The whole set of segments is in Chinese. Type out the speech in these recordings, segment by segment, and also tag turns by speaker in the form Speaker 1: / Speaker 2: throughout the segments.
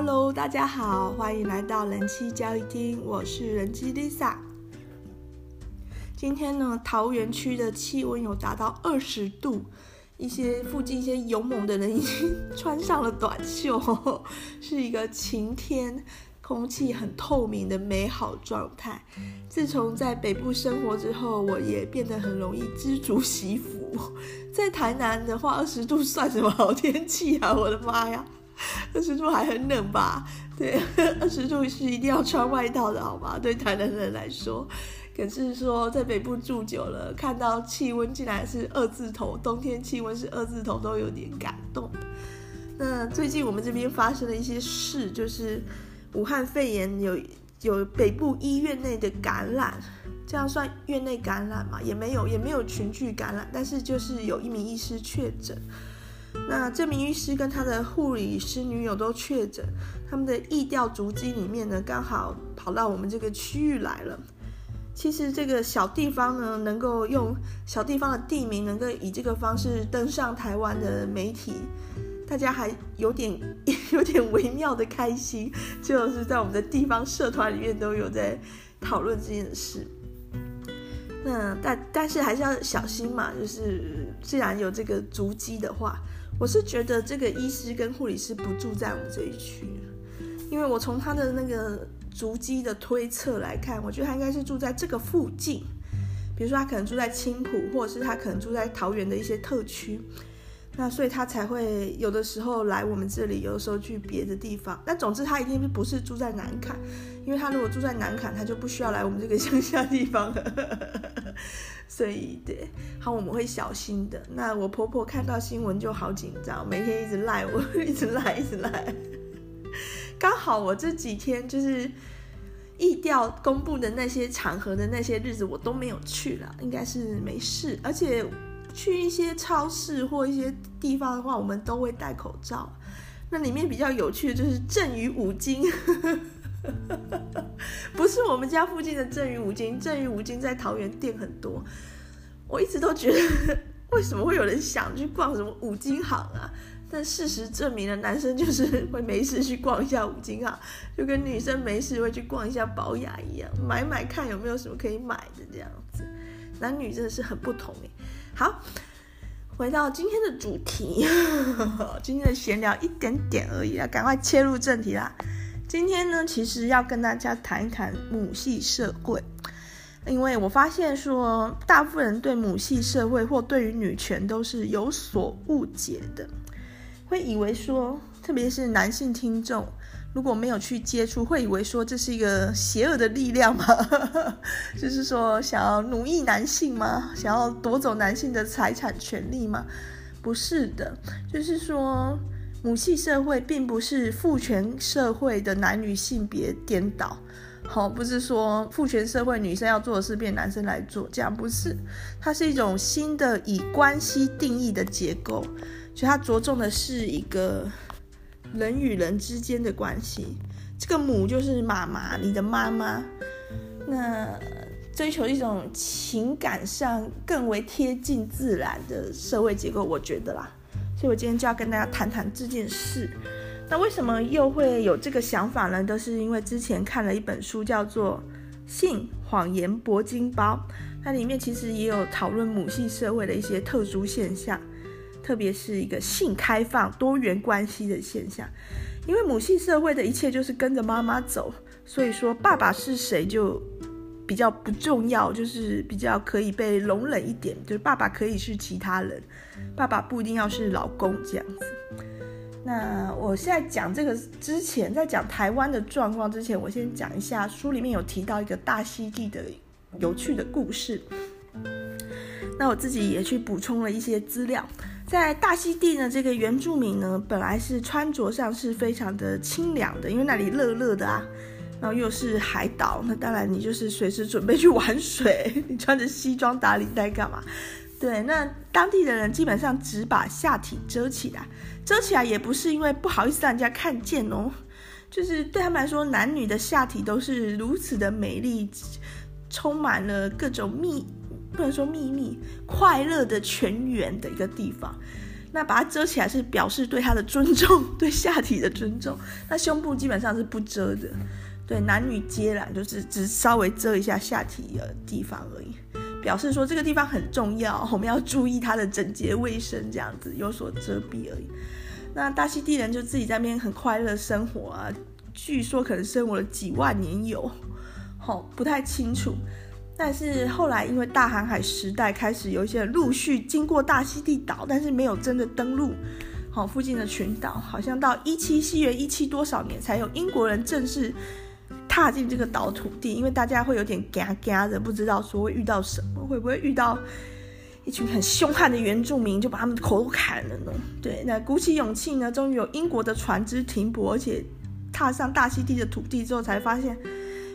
Speaker 1: Hello，大家好，欢迎来到人妻交易厅，我是人妻 Lisa。今天呢，桃园区的气温有达到二十度，一些附近一些勇猛的人已经穿上了短袖，是一个晴天，空气很透明的美好状态。自从在北部生活之后，我也变得很容易知足惜福。在台南的话，二十度算什么好天气啊？我的妈呀！二十度还很冷吧？对，二十度是一定要穿外套的，好吗？对台南人来说，可是说在北部住久了，看到气温竟然是二字头，冬天气温是二字头，都有点感动。那最近我们这边发生了一些事，就是武汉肺炎有有北部医院内的感染，这样算院内感染吗？也没有，也没有群聚感染，但是就是有一名医师确诊。那这名医师跟他的护理师女友都确诊，他们的疫调足迹里面呢，刚好跑到我们这个区域来了。其实这个小地方呢，能够用小地方的地名，能够以这个方式登上台湾的媒体，大家还有点 有点微妙的开心，就是在我们的地方社团里面都有在讨论这件事。那但但是还是要小心嘛，就是既然有这个足迹的话。我是觉得这个医师跟护理师不住在我们这一区，因为我从他的那个足迹的推测来看，我觉得他应该是住在这个附近，比如说他可能住在青埔，或者是他可能住在桃园的一些特区，那所以他才会有的时候来我们这里，有的时候去别的地方。但总之他一定不是住在南崁，因为他如果住在南坎，他就不需要来我们这个 乡下地方了。所以对，好，我们会小心的。那我婆婆看到新闻就好紧张，每天一直赖我，一直赖，一直赖。刚好我这几天就是疫调公布的那些场合的那些日子，我都没有去了，应该是没事。而且去一些超市或一些地方的话，我们都会戴口罩。那里面比较有趣的就是赠与五金。不是我们家附近的赠与五金，赠与五金在桃园店很多。我一直都觉得，为什么会有人想去逛什么五金行啊？但事实证明了，男生就是会没事去逛一下五金行，就跟女生没事会去逛一下宝雅一样，买买看有没有什么可以买的这样子。男女真的是很不同诶。好，回到今天的主题，今天的闲聊一点点而已啊，赶快切入正题啦。今天呢，其实要跟大家谈一谈母系社会，因为我发现说，大部分人对母系社会或对于女权都是有所误解的，会以为说，特别是男性听众，如果没有去接触，会以为说这是一个邪恶的力量吗？就是说想要奴役男性吗？想要夺走男性的财产权利吗？不是的，就是说。母系社会并不是父权社会的男女性别颠倒，好，不是说父权社会女生要做的事变男生来做，这样不是，它是一种新的以关系定义的结构，所以它着重的是一个人与人之间的关系。这个母就是妈妈，你的妈妈，那追求一种情感上更为贴近自然的社会结构，我觉得啦。所以我今天就要跟大家谈谈这件事。那为什么又会有这个想法呢？都是因为之前看了一本书，叫做《性谎言铂金包》，它里面其实也有讨论母系社会的一些特殊现象，特别是一个性开放、多元关系的现象。因为母系社会的一切就是跟着妈妈走，所以说爸爸是谁就比较不重要，就是比较可以被容忍一点，就是爸爸可以是其他人。爸爸不一定要是老公这样子。那我现在讲这个之前，在讲台湾的状况之前，我先讲一下书里面有提到一个大溪地的有趣的故事。那我自己也去补充了一些资料。在大溪地呢，这个原住民呢，本来是穿着上是非常的清凉的，因为那里热热的啊，然后又是海岛，那当然你就是随时准备去玩水，你穿着西装打领带干嘛？对，那当地的人基本上只把下体遮起来，遮起来也不是因为不好意思让人家看见哦，就是对他们来说，男女的下体都是如此的美丽，充满了各种秘，不能说秘密，快乐的泉源的一个地方。那把它遮起来是表示对它的尊重，对下体的尊重。那胸部基本上是不遮的，对，男女皆然，就是只稍微遮一下下体的地方而已，表示说这个地方很重要，我们要注意它的整洁卫生，这样子有所遮蔽而已。那大溪地人就自己在那边很快乐生活啊，据说可能生活了几万年有，好，不太清楚。但是后来，因为大航海时代开始，有一些人陆续经过大溪地岛，但是没有真的登陆，好附近的群岛，好像到一七西元一七多少年，才有英国人正式踏进这个岛土地。因为大家会有点嘎嘎的，不知道说会遇到什么，会不会遇到一群很凶悍的原住民，就把他们的头砍了呢？对，那鼓起勇气呢，终于有英国的船只停泊，而且踏上大溪地的土地之后，才发现。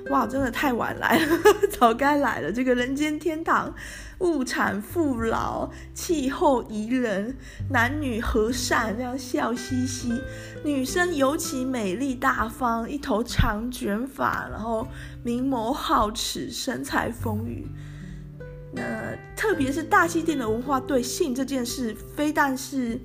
Speaker 1: 哇，真的太晚来了，早该来了。这个人间天堂，物产富饶，气候宜人，男女和善，这样笑嘻嘻。女生尤其美丽大方，一头长卷发，然后明眸皓齿，身材丰腴。那特别是大溪地的文化，对性这件事，非但是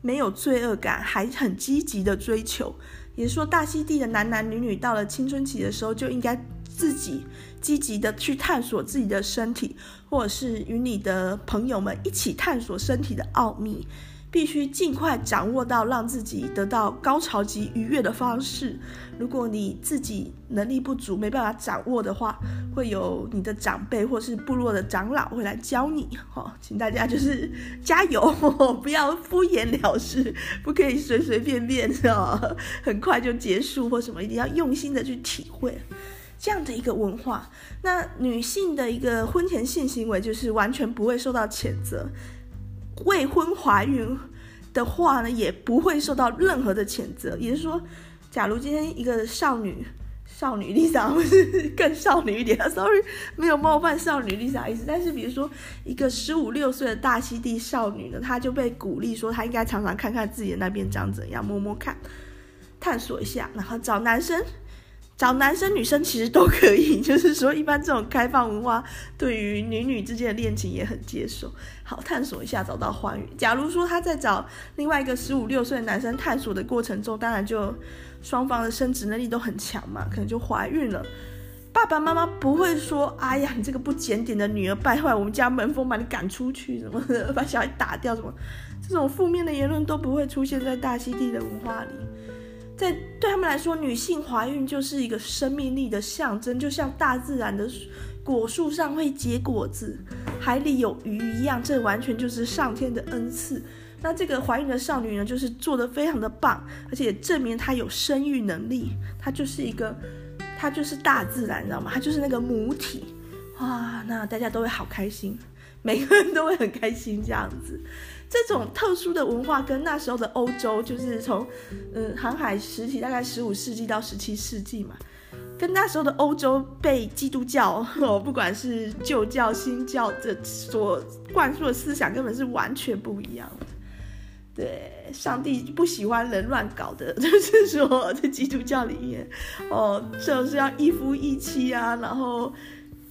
Speaker 1: 没有罪恶感，还很积极的追求。也是说，大溪地的男男女女到了青春期的时候，就应该自己积极的去探索自己的身体，或者是与你的朋友们一起探索身体的奥秘。必须尽快掌握到让自己得到高潮及愉悦的方式。如果你自己能力不足，没办法掌握的话，会有你的长辈或是部落的长老会来教你。哈，请大家就是加油，不要敷衍了事，不可以随随便便的，很快就结束或什么，一定要用心的去体会这样的一个文化。那女性的一个婚前性行为，就是完全不会受到谴责。未婚怀孕的话呢，也不会受到任何的谴责。也就是说，假如今天一个少女，少女 Lisa 不是更少女一点？Sorry，没有冒犯少女 Lisa 意思。但是，比如说一个十五六岁的大溪地少女呢，她就被鼓励说，她应该常常看看自己的那边长怎样，摸摸看，探索一下，然后找男生。找男生女生其实都可以，就是说一般这种开放文化对于女女之间的恋情也很接受。好，探索一下找到欢愉。假如说他在找另外一个十五六岁的男生探索的过程中，当然就双方的生殖能力都很强嘛，可能就怀孕了。爸爸妈妈不会说：“哎呀，你这个不检点的女儿，败坏我们家门风，把你赶出去什么的，把小孩打掉什么。”这种负面的言论都不会出现在大溪地的文化里。在对他们来说，女性怀孕就是一个生命力的象征，就像大自然的果树上会结果子，海里有鱼一样，这完全就是上天的恩赐。那这个怀孕的少女呢，就是做得非常的棒，而且证明她有生育能力，她就是一个，她就是大自然，你知道吗？她就是那个母体，哇，那大家都会好开心，每个人都会很开心这样子。这种特殊的文化跟那时候的欧洲，就是从，嗯，航海时期大概十五世纪到十七世纪嘛，跟那时候的欧洲被基督教哦，不管是旧教新教的所灌输的思想，根本是完全不一样的。对，上帝不喜欢人乱搞的，就是说在基督教里面，哦，就是要一夫一妻啊，然后。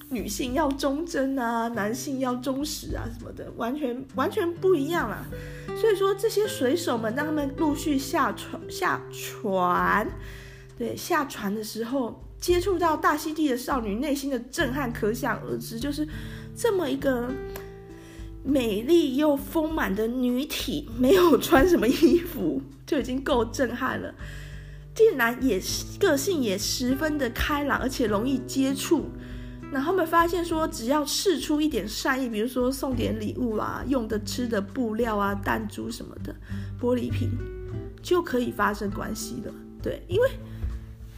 Speaker 1: 女性要忠贞啊，男性要忠实啊，什么的，完全完全不一样啦。所以说，这些水手们当他们陆续下船下船，对，下船的时候，接触到大溪地的少女，内心的震撼可想而知。就是这么一个美丽又丰满的女体，没有穿什么衣服，就已经够震撼了。竟然也个性也十分的开朗，而且容易接触。然后他们发现说，只要试出一点善意，比如说送点礼物啊，用的吃的布料啊，弹珠什么的，玻璃瓶，就可以发生关系了。对，因为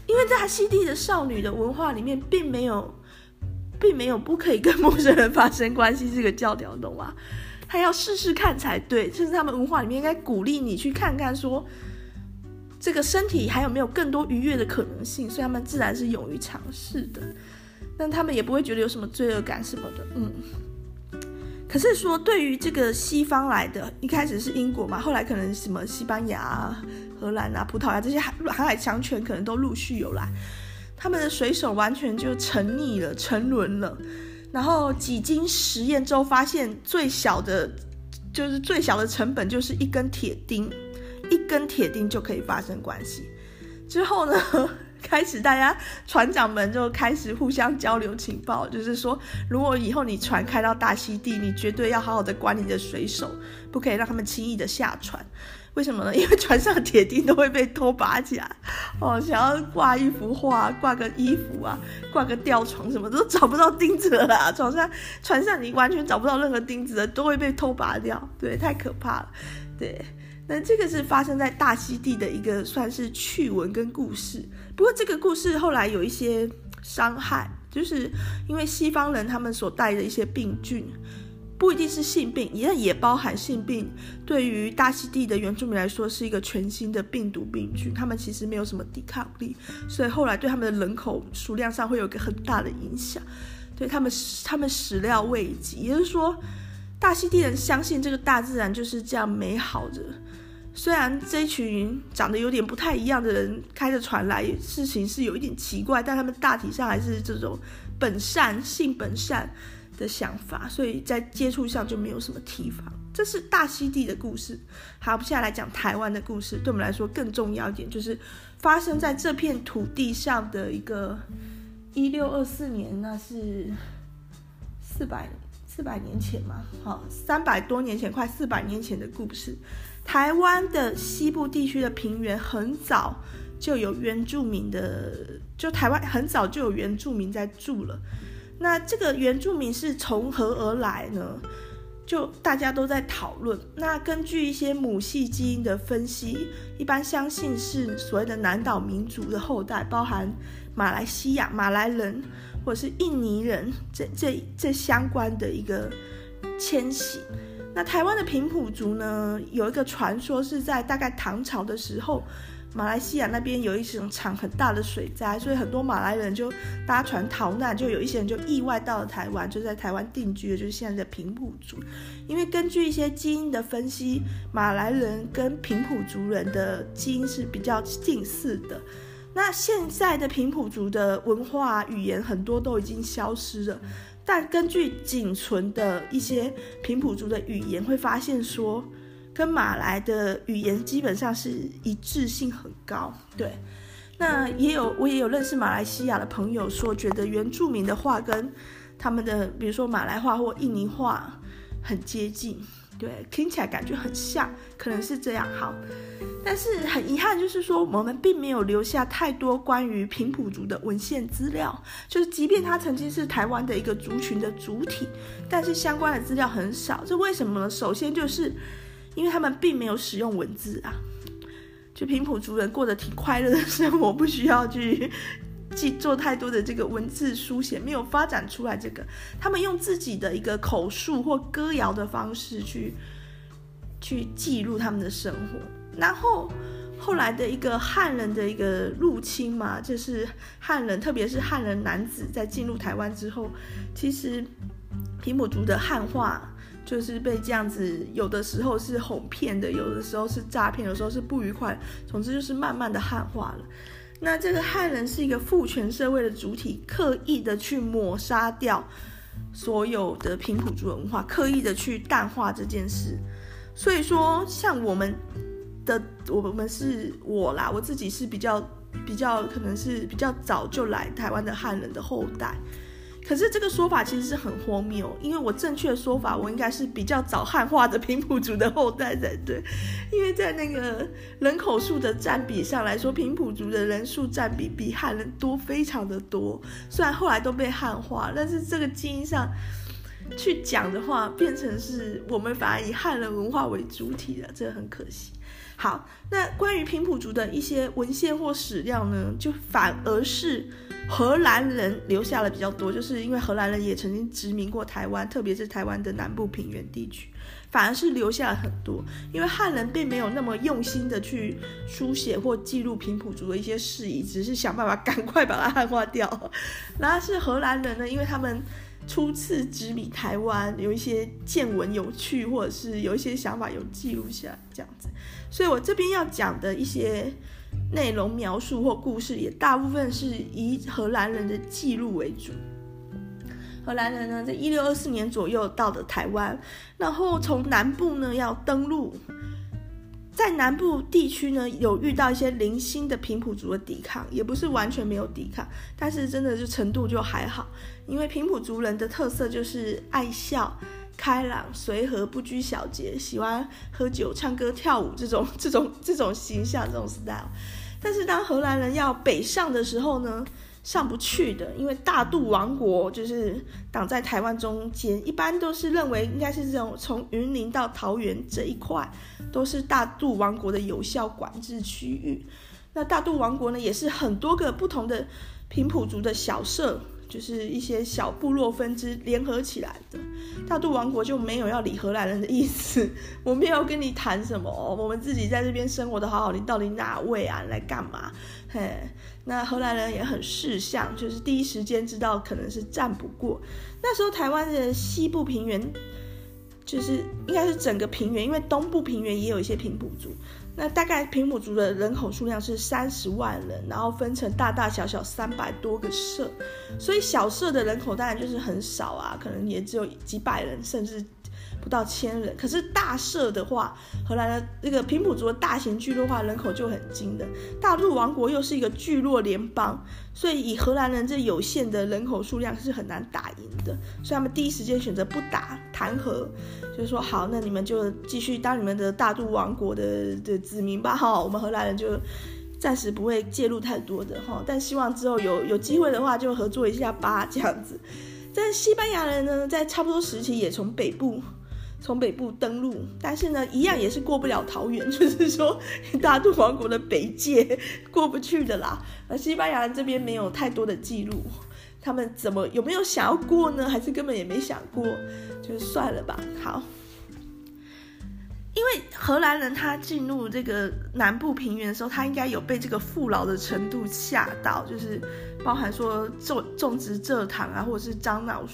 Speaker 1: 因为在大溪地的少女的文化里面，并没有，并没有不可以跟陌生人发生关系这个教条，懂吗？他要试试看才对。就是他们文化里面应该鼓励你去看看，说这个身体还有没有更多愉悦的可能性，所以他们自然是勇于尝试的。但他们也不会觉得有什么罪恶感什么的，嗯。可是说，对于这个西方来的，一开始是英国嘛，后来可能什么西班牙、荷兰啊、葡萄牙这些航海强权可能都陆续有来，他们的水手完全就沉溺了、沉沦了。然后几经实验之后，发现最小的、就是最小的成本就是一根铁钉，一根铁钉就可以发生关系。之后呢，开始大家船长们就开始互相交流情报，就是说，如果以后你船开到大溪地，你绝对要好好的管你的水手，不可以让他们轻易的下船。为什么呢？因为船上铁钉都会被偷拔起来，哦，想要挂一幅画、挂个衣服啊、挂个吊床什么都找不到钉子了啦。船上，船上你完全找不到任何钉子的，都会被偷拔掉。对，太可怕了。对，那这个是发生在大溪地的一个算是趣闻跟故事。不过这个故事后来有一些伤害，就是因为西方人他们所带的一些病菌。不一定是性病，也也包含性病。对于大溪地的原住民来说，是一个全新的病毒病菌，他们其实没有什么抵抗力，所以后来对他们的人口数量上会有一个很大的影响，对他们，他们始料未及。也就是说，大溪地人相信这个大自然就是这样美好的，虽然这群长得有点不太一样的人开着船来，事情是有一点奇怪，但他们大体上还是这种本善，性本善。的想法，所以在接触上就没有什么提防。这是大溪地的故事。好，接下来讲台湾的故事。对我们来说更重要一点，就是发生在这片土地上的一个一六二四年，那是四百四百年前嘛？好，三百多年前，快四百年前的故事。台湾的西部地区的平原很早就有原住民的，就台湾很早就有原住民在住了。那这个原住民是从何而来呢？就大家都在讨论。那根据一些母系基因的分析，一般相信是所谓的南岛民族的后代，包含马来西亚马来人或者是印尼人这这这相关的一个迁徙。那台湾的平埔族呢，有一个传说是在大概唐朝的时候。马来西亚那边有一场很大的水灾，所以很多马来人就搭船逃难，就有一些人就意外到了台湾，就在台湾定居了，就是现在的平埔族。因为根据一些基因的分析，马来人跟平埔族人的基因是比较近似的。那现在的平埔族的文化语言很多都已经消失了，但根据仅存的一些平埔族的语言，会发现说。跟马来的语言基本上是一致性很高，对。那也有我也有认识马来西亚的朋友说，觉得原住民的话跟他们的，比如说马来话或印尼话很接近，对，听起来感觉很像，可能是这样。好，但是很遗憾，就是说我们并没有留下太多关于平埔族的文献资料，就是即便他曾经是台湾的一个族群的主体，但是相关的资料很少。这为什么呢？首先就是。因为他们并没有使用文字啊，就平埔族人过得挺快乐的生活，不需要去记做太多的这个文字书写，没有发展出来这个，他们用自己的一个口述或歌谣的方式去去记录他们的生活。然后后来的一个汉人的一个入侵嘛，就是汉人，特别是汉人男子在进入台湾之后，其实平埔族的汉化。就是被这样子，有的时候是哄骗的，有的时候是诈骗，有时候是不愉快。总之就是慢慢的汉化了。那这个汉人是一个父权社会的主体，刻意的去抹杀掉所有的平埔族文化，刻意的去淡化这件事。所以说，像我们的我们是我啦，我自己是比较比较可能是比较早就来台湾的汉人的后代。可是这个说法其实是很荒谬，因为我正确的说法，我应该是比较早汉化的平埔族的后代才对，因为在那个人口数的占比上来说，平埔族的人数占比比汉人多非常的多。虽然后来都被汉化，但是这个基因上去讲的话，变成是我们反而以汉人文化为主体了，这个很可惜。好，那关于平埔族的一些文献或史料呢，就反而是。荷兰人留下了比较多，就是因为荷兰人也曾经殖民过台湾，特别是台湾的南部平原地区，反而是留下了很多。因为汉人并没有那么用心的去书写或记录平埔族的一些事宜，只是想办法赶快把它汉化掉。然后是荷兰人呢，因为他们初次殖民台湾，有一些见闻有趣，或者是有一些想法有记录下来这样子。所以我这边要讲的一些。内容描述或故事也大部分是以荷兰人的记录为主。荷兰人呢，在一六二四年左右到的台湾，然后从南部呢要登陆，在南部地区呢有遇到一些零星的平埔族的抵抗，也不是完全没有抵抗，但是真的就程度就还好，因为平埔族人的特色就是爱笑。开朗、随和、不拘小节，喜欢喝酒、唱歌、跳舞，这种、这种、这种形象、这种 style。但是当荷兰人要北上的时候呢，上不去的，因为大肚王国就是挡在台湾中间，一般都是认为应该是这种从云林到桃园这一块都是大肚王国的有效管制区域。那大肚王国呢，也是很多个不同的平埔族的小社。就是一些小部落分支联合起来的，大肚王国就没有要理荷兰人的意思。我没有跟你谈什么，我们自己在这边生活的好好，你到底哪位啊？来干嘛？嘿，那荷兰人也很识相，就是第一时间知道可能是战不过。那时候台湾的西部平原，就是应该是整个平原，因为东部平原也有一些平埔族。那大概平埔族的人口数量是三十万人，然后分成大大小小三百多个社，所以小社的人口当然就是很少啊，可能也只有几百人，甚至。不到千人，可是大社的话，荷兰的那个平埔族的大型聚落的话，人口就很惊人。大陆王国又是一个聚落联邦，所以以荷兰人这有限的人口数量是很难打赢的。所以他们第一时间选择不打，谈和，就说好，那你们就继续当你们的大肚王国的的子民吧。哈，我们荷兰人就暂时不会介入太多的哈，但希望之后有有机会的话就合作一下吧，这样子。但西班牙人呢，在差不多时期也从北部。从北部登陆，但是呢，一样也是过不了桃园，就是说大肚王国的北界过不去的啦。而西班牙人这边没有太多的记录，他们怎么有没有想要过呢？还是根本也没想过，就算了吧。好，因为荷兰人他进入这个南部平原的时候，他应该有被这个富饶的程度吓到，就是包含说种种植蔗糖啊，或者是樟脑。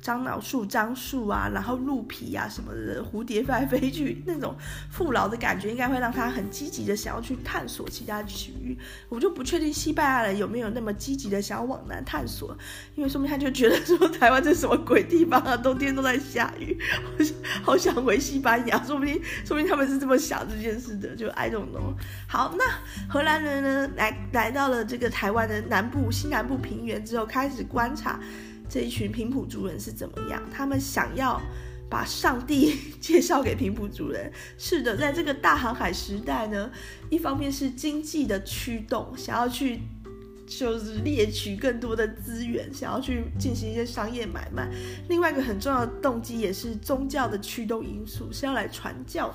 Speaker 1: 樟脑树、樟树啊，然后鹿皮啊什么的，蝴蝶飞来飞去，那种富饶的感觉，应该会让他很积极的想要去探索其他区域。我就不确定西班牙人有没有那么积极的想要往南探索，因为说明他就觉得说台湾这什么鬼地方啊，冬天都在下雨，好想好想回西班牙。说不定说不定他们是这么想这件事的，就 I don't know。好，那荷兰人呢，来来到了这个台湾的南部、西南部平原之后，开始观察。这一群平埔族人是怎么样？他们想要把上帝 介绍给平埔族人。是的，在这个大航海时代呢，一方面是经济的驱动，想要去就是猎取更多的资源，想要去进行一些商业买卖；另外一个很重要的动机也是宗教的驱动因素，是要来传教的。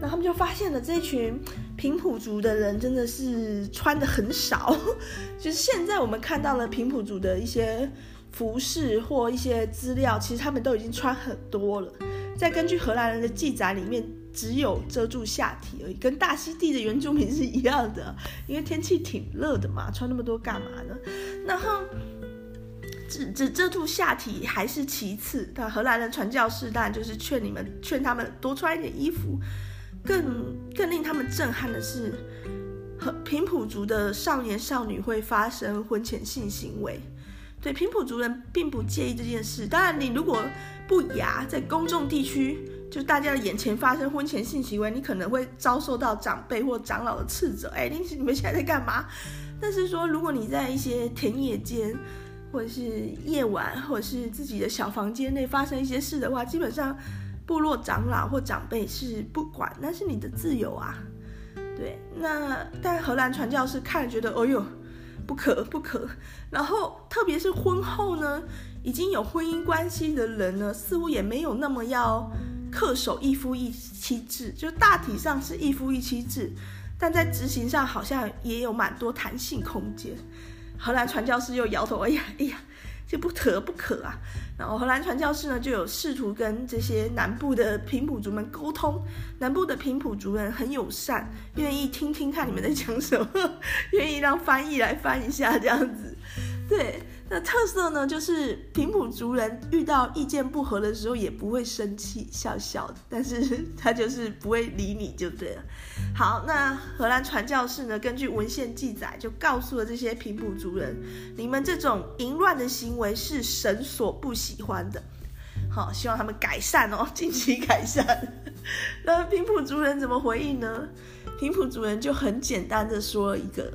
Speaker 1: 那他们就发现了这一群平埔族的人真的是穿得很少，就是现在我们看到了平埔族的一些。服饰或一些资料，其实他们都已经穿很多了。再根据荷兰人的记载里面，只有遮住下体而已，跟大溪地的原住民是一样的。因为天气挺热的嘛，穿那么多干嘛呢？然后只只遮住下体还是其次。但荷兰人传教士当然就是劝你们，劝他们多穿一点衣服。更更令他们震撼的是，和平埔族的少年少女会发生婚前性行为。对，平埔族人并不介意这件事。当然，你如果不雅，在公众地区，就大家的眼前发生婚前性行为，你可能会遭受到长辈或长老的斥责。哎，你你们现在在干嘛？但是说，如果你在一些田野间，或者是夜晚，或者是自己的小房间内发生一些事的话，基本上部落长老或长辈是不管，那是你的自由啊。对，那但荷兰传教士看了觉得，哦哟。不可不可，然后特别是婚后呢，已经有婚姻关系的人呢，似乎也没有那么要恪守一夫一妻制，就大体上是一夫一妻制，但在执行上好像也有蛮多弹性空间。荷兰传教士又摇头，哎呀哎呀。这不可不可啊！然后荷兰传教士呢，就有试图跟这些南部的平埔族们沟通。南部的平埔族人很友善，愿意听听看你们在讲什么，愿意让翻译来翻一下这样子。对，那特色呢，就是平埔族人遇到意见不合的时候也不会生气，笑笑，但是 他就是不会理你就对了。好，那荷兰传教士呢，根据文献记载，就告诉了这些平埔族人，你们这种淫乱的行为是神所不喜欢的。好，希望他们改善哦，尽其改善。那平埔族人怎么回应呢？平埔族人就很简单的说了一个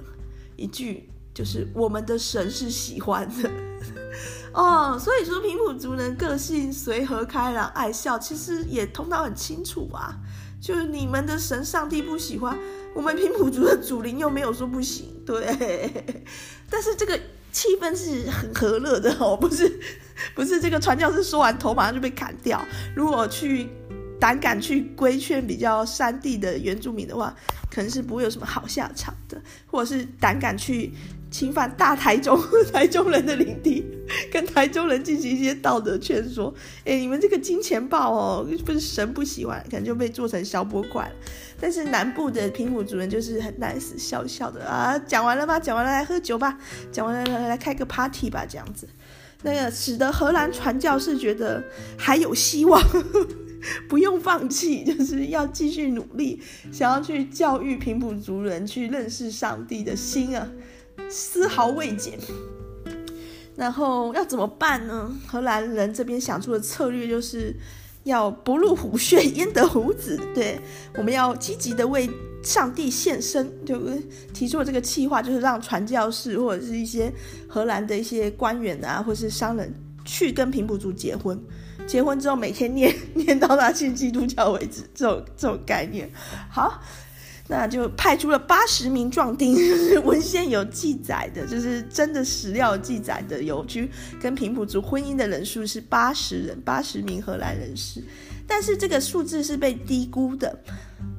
Speaker 1: 一句。就是我们的神是喜欢的 哦，所以说平埔族人个性随和开朗爱笑，其实也通道很清楚啊。就是你们的神上帝不喜欢，我们平埔族的祖灵又没有说不行，对。但是这个气氛是很和乐的哦，不是 不是这个传教士说完头马上就被砍掉。如果去胆敢去规劝比较山地的原住民的话，可能是不会有什么好下场的，或者是胆敢去。侵犯大台中 台中人的领地，跟台中人进行一些道德劝说。哎、你们这个金钱豹哦，不是神不喜欢，可能就被做成小波块。但是南部的平埔族人就是很 nice，笑笑的啊。讲完了吗？讲完了来喝酒吧。讲完了来来开个 party 吧，这样子。那个使得荷兰传教士觉得还有希望，不用放弃，就是要继续努力，想要去教育平埔族人去认识上帝的心啊。丝毫未减，然后要怎么办呢？荷兰人这边想出的策略就是要不入虎穴焉得虎子。对，我们要积极的为上帝献身，就提出了这个计划，就是让传教士或者是一些荷兰的一些官员啊，或是商人去跟平埔族结婚，结婚之后每天念 念到他信基督教为止，这种这种概念。好。那就派出了八十名壮丁，就 是文献有记载的，就是真的史料记载的，有去跟平埔族婚姻的人数是八十人，八十名荷兰人士。但是这个数字是被低估的，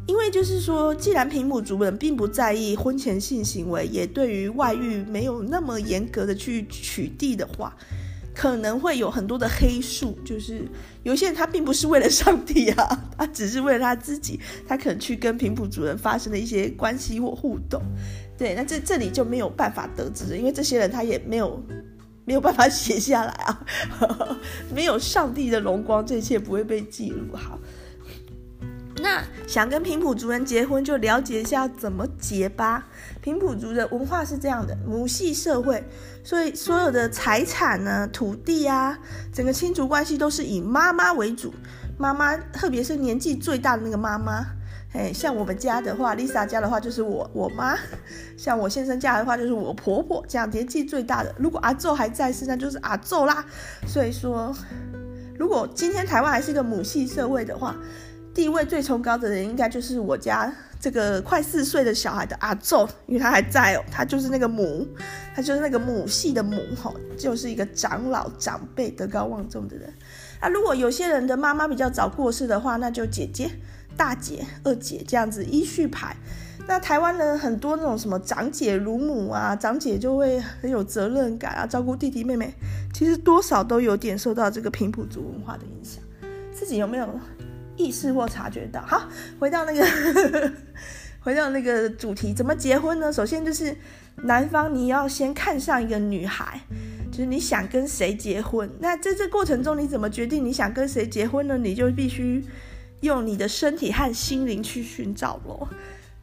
Speaker 1: 因为就是说，既然平埔族人并不在意婚前性行为，也对于外遇没有那么严格的去取缔的话。可能会有很多的黑数，就是有些人他并不是为了上帝啊，他只是为了他自己，他可能去跟平埔主人发生了一些关系或互动，对，那这这里就没有办法得知了，因为这些人他也没有没有办法写下来啊，没有上帝的荣光，这一切不会被记录好。那想跟平埔族人结婚，就了解一下怎么结吧。平埔族的文化是这样的，母系社会，所以所有的财产呢、土地啊，整个亲族关系都是以妈妈为主。妈妈，特别是年纪最大的那个妈妈，哎，像我们家的话，Lisa 家的话就是我我妈，像我先生家的话就是我婆婆，这样年纪最大的。如果阿祖还在世，那就是阿祖啦。所以说，如果今天台湾还是一个母系社会的话，地位最崇高的人，应该就是我家这个快四岁的小孩的阿祖，因为他还在哦，他就是那个母，他就是那个母系的母，哈，就是一个长老长辈、德高望重的人。啊，如果有些人的妈妈比较早过世的话，那就姐姐、大姐、二姐这样子依序排。那台湾人很多那种什么长姐如母啊，长姐就会很有责任感啊，照顾弟弟妹妹，其实多少都有点受到这个平埔族文化的影响。自己有没有？意识或察觉到，好，回到那个，回到那个主题，怎么结婚呢？首先就是男方你要先看上一个女孩，就是你想跟谁结婚。那在这过程中，你怎么决定你想跟谁结婚呢？你就必须用你的身体和心灵去寻找咯。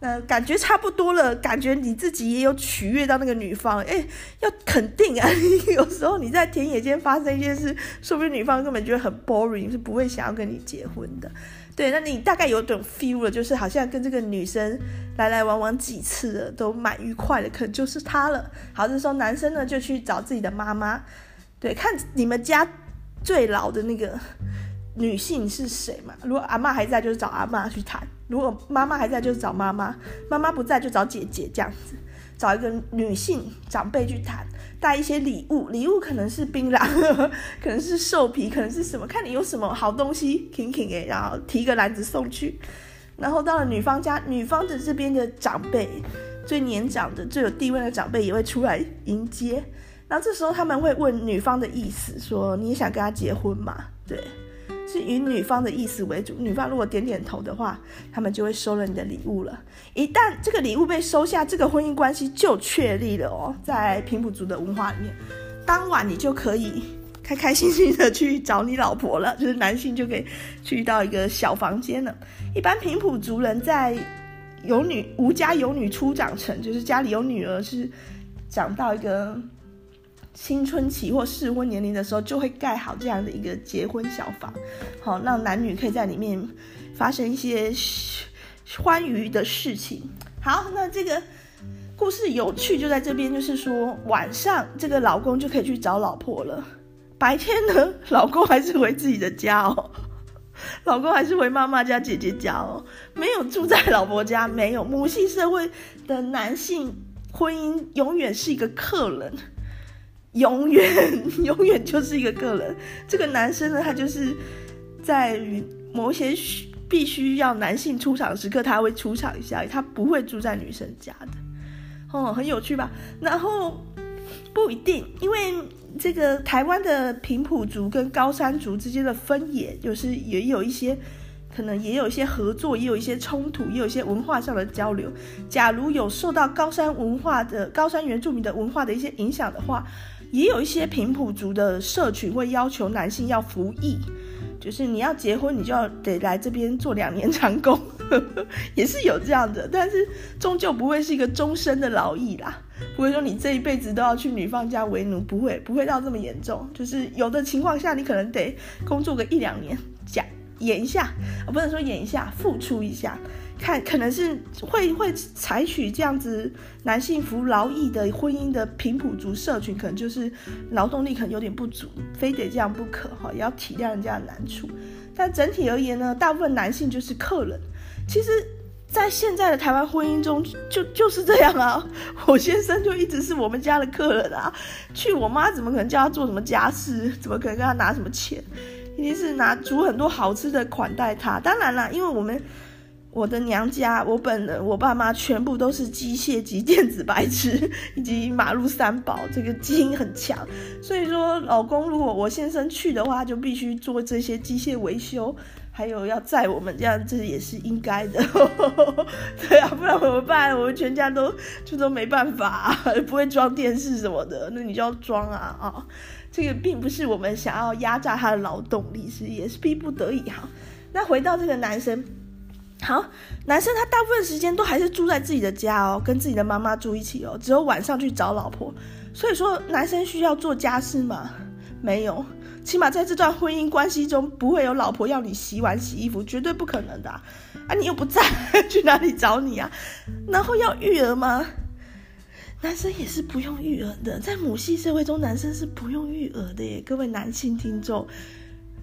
Speaker 1: 呃，感觉差不多了，感觉你自己也有取悦到那个女方，哎，要肯定啊！有时候你在田野间发生一件事，说不定女方根本觉得很 boring，是不会想要跟你结婚的。对，那你大概有种 feel 了，就是好像跟这个女生来来往往几次了，都蛮愉快的，可能就是她了。好，这时候男生呢就去找自己的妈妈，对，看你们家最老的那个。女性是谁嘛？如果阿妈还在，就是找阿妈去谈；如果妈妈还在，就是找妈妈；妈妈不在，就找姐姐这样子，找一个女性长辈去谈，带一些礼物，礼物可能是槟榔，可能是兽皮，可能是什么？看你有什么好东西，挺挺诶，然后提个篮子送去。然后到了女方家，女方的这边的长辈，最年长的、最有地位的长辈也会出来迎接。然后这时候他们会问女方的意思，说你也想跟他结婚吗？对。是以女方的意思为主，女方如果点点头的话，他们就会收了你的礼物了。一旦这个礼物被收下，这个婚姻关系就确立了哦。在平埔族的文化里面，当晚你就可以开开心心的去找你老婆了，就是男性就可以去到一个小房间了。一般平埔族人在有女无家有女初长成，就是家里有女儿是长到一个青春期或适婚年龄的时候，就会盖好这样的一个结婚小房，好让男女可以在里面发生一些欢愉的事情。好，那这个。故事有趣就在这边，就是说晚上这个老公就可以去找老婆了，白天呢，老公还是回自己的家哦，老公还是回妈妈家、姐姐家哦，没有住在老婆家，没有。母系社会的男性婚姻永远是一个客人，永远 永远就是一个个人。这个男生呢，他就是在某些必须要男性出场时刻，他会出场一下，他不会住在女生家的。哦，很有趣吧？然后不一定，因为这个台湾的平埔族跟高山族之间的分野，就是也有一些可能也有一些合作，也有一些冲突，也有一些文化上的交流。假如有受到高山文化的高山原住民的文化的一些影响的话，也有一些平埔族的社群会要求男性要服役。就是你要结婚，你就要得来这边做两年长工，也是有这样的，但是终究不会是一个终身的劳役啦，不会说你这一辈子都要去女方家为奴，不会，不会到这么严重。就是有的情况下，你可能得工作个一两年，假演一下，不能说演一下，付出一下。看，可能是会会采取这样子男性服劳役的婚姻的平埔族社群，可能就是劳动力可能有点不足，非得这样不可哈，也要体谅人家的难处。但整体而言呢，大部分男性就是客人。其实，在现在的台湾婚姻中，就就是这样啊。我先生就一直是我们家的客人啊，去我妈怎么可能叫他做什么家事？怎么可能跟他拿什么钱？一定是拿煮很多好吃的款待他。当然啦，因为我们。我的娘家，我本人，我爸妈全部都是机械及电子白痴，以及马路三宝，这个基因很强。所以说，老公如果我先生去的话，就必须做这些机械维修，还有要载我们，这样这也是应该的。对啊，不然怎么办？我们全家都就都没办法啊，不会装电视什么的，那你就要装啊啊！这个并不是我们想要压榨他的劳动力，是也是逼不得已哈。那回到这个男生。好，男生他大部分时间都还是住在自己的家哦，跟自己的妈妈住一起哦，只有晚上去找老婆。所以说，男生需要做家事吗？没有，起码在这段婚姻关系中，不会有老婆要你洗碗、洗衣服，绝对不可能的啊！你又不在，去哪里找你啊？然后要育儿吗？男生也是不用育儿的，在母系社会中，男生是不用育儿的耶，各位男性听众。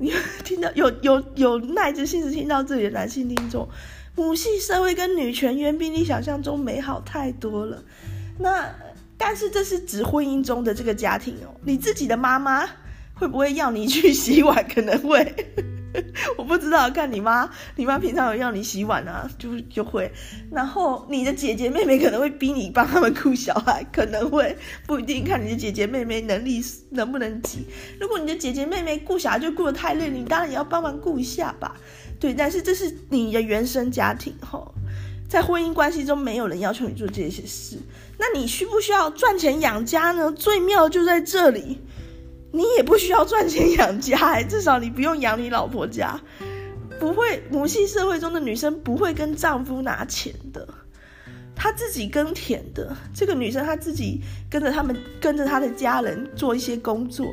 Speaker 1: 你听到有有有耐着性子听到这里的男性听众，母系社会跟女权远比你想象中美好太多了。那但是这是指婚姻中的这个家庭哦，你自己的妈妈会不会要你去洗碗？可能会。我不知道，看你妈，你妈平常有要你洗碗啊，就就会。然后你的姐姐妹妹可能会逼你帮他们顾小孩，可能会不一定看你的姐姐妹妹能力能不能及。如果你的姐姐妹妹顾小孩就顾得太累，你当然也要帮忙顾一下吧。对，但是这是你的原生家庭吼，在婚姻关系中没有人要求你做这些事，那你需不需要赚钱养家呢？最妙就在这里。你也不需要赚钱养家，欸，至少你不用养你老婆家，不会母系社会中的女生不会跟丈夫拿钱的，她自己耕田的。这个女生她自己跟着他们，跟着她的家人做一些工作。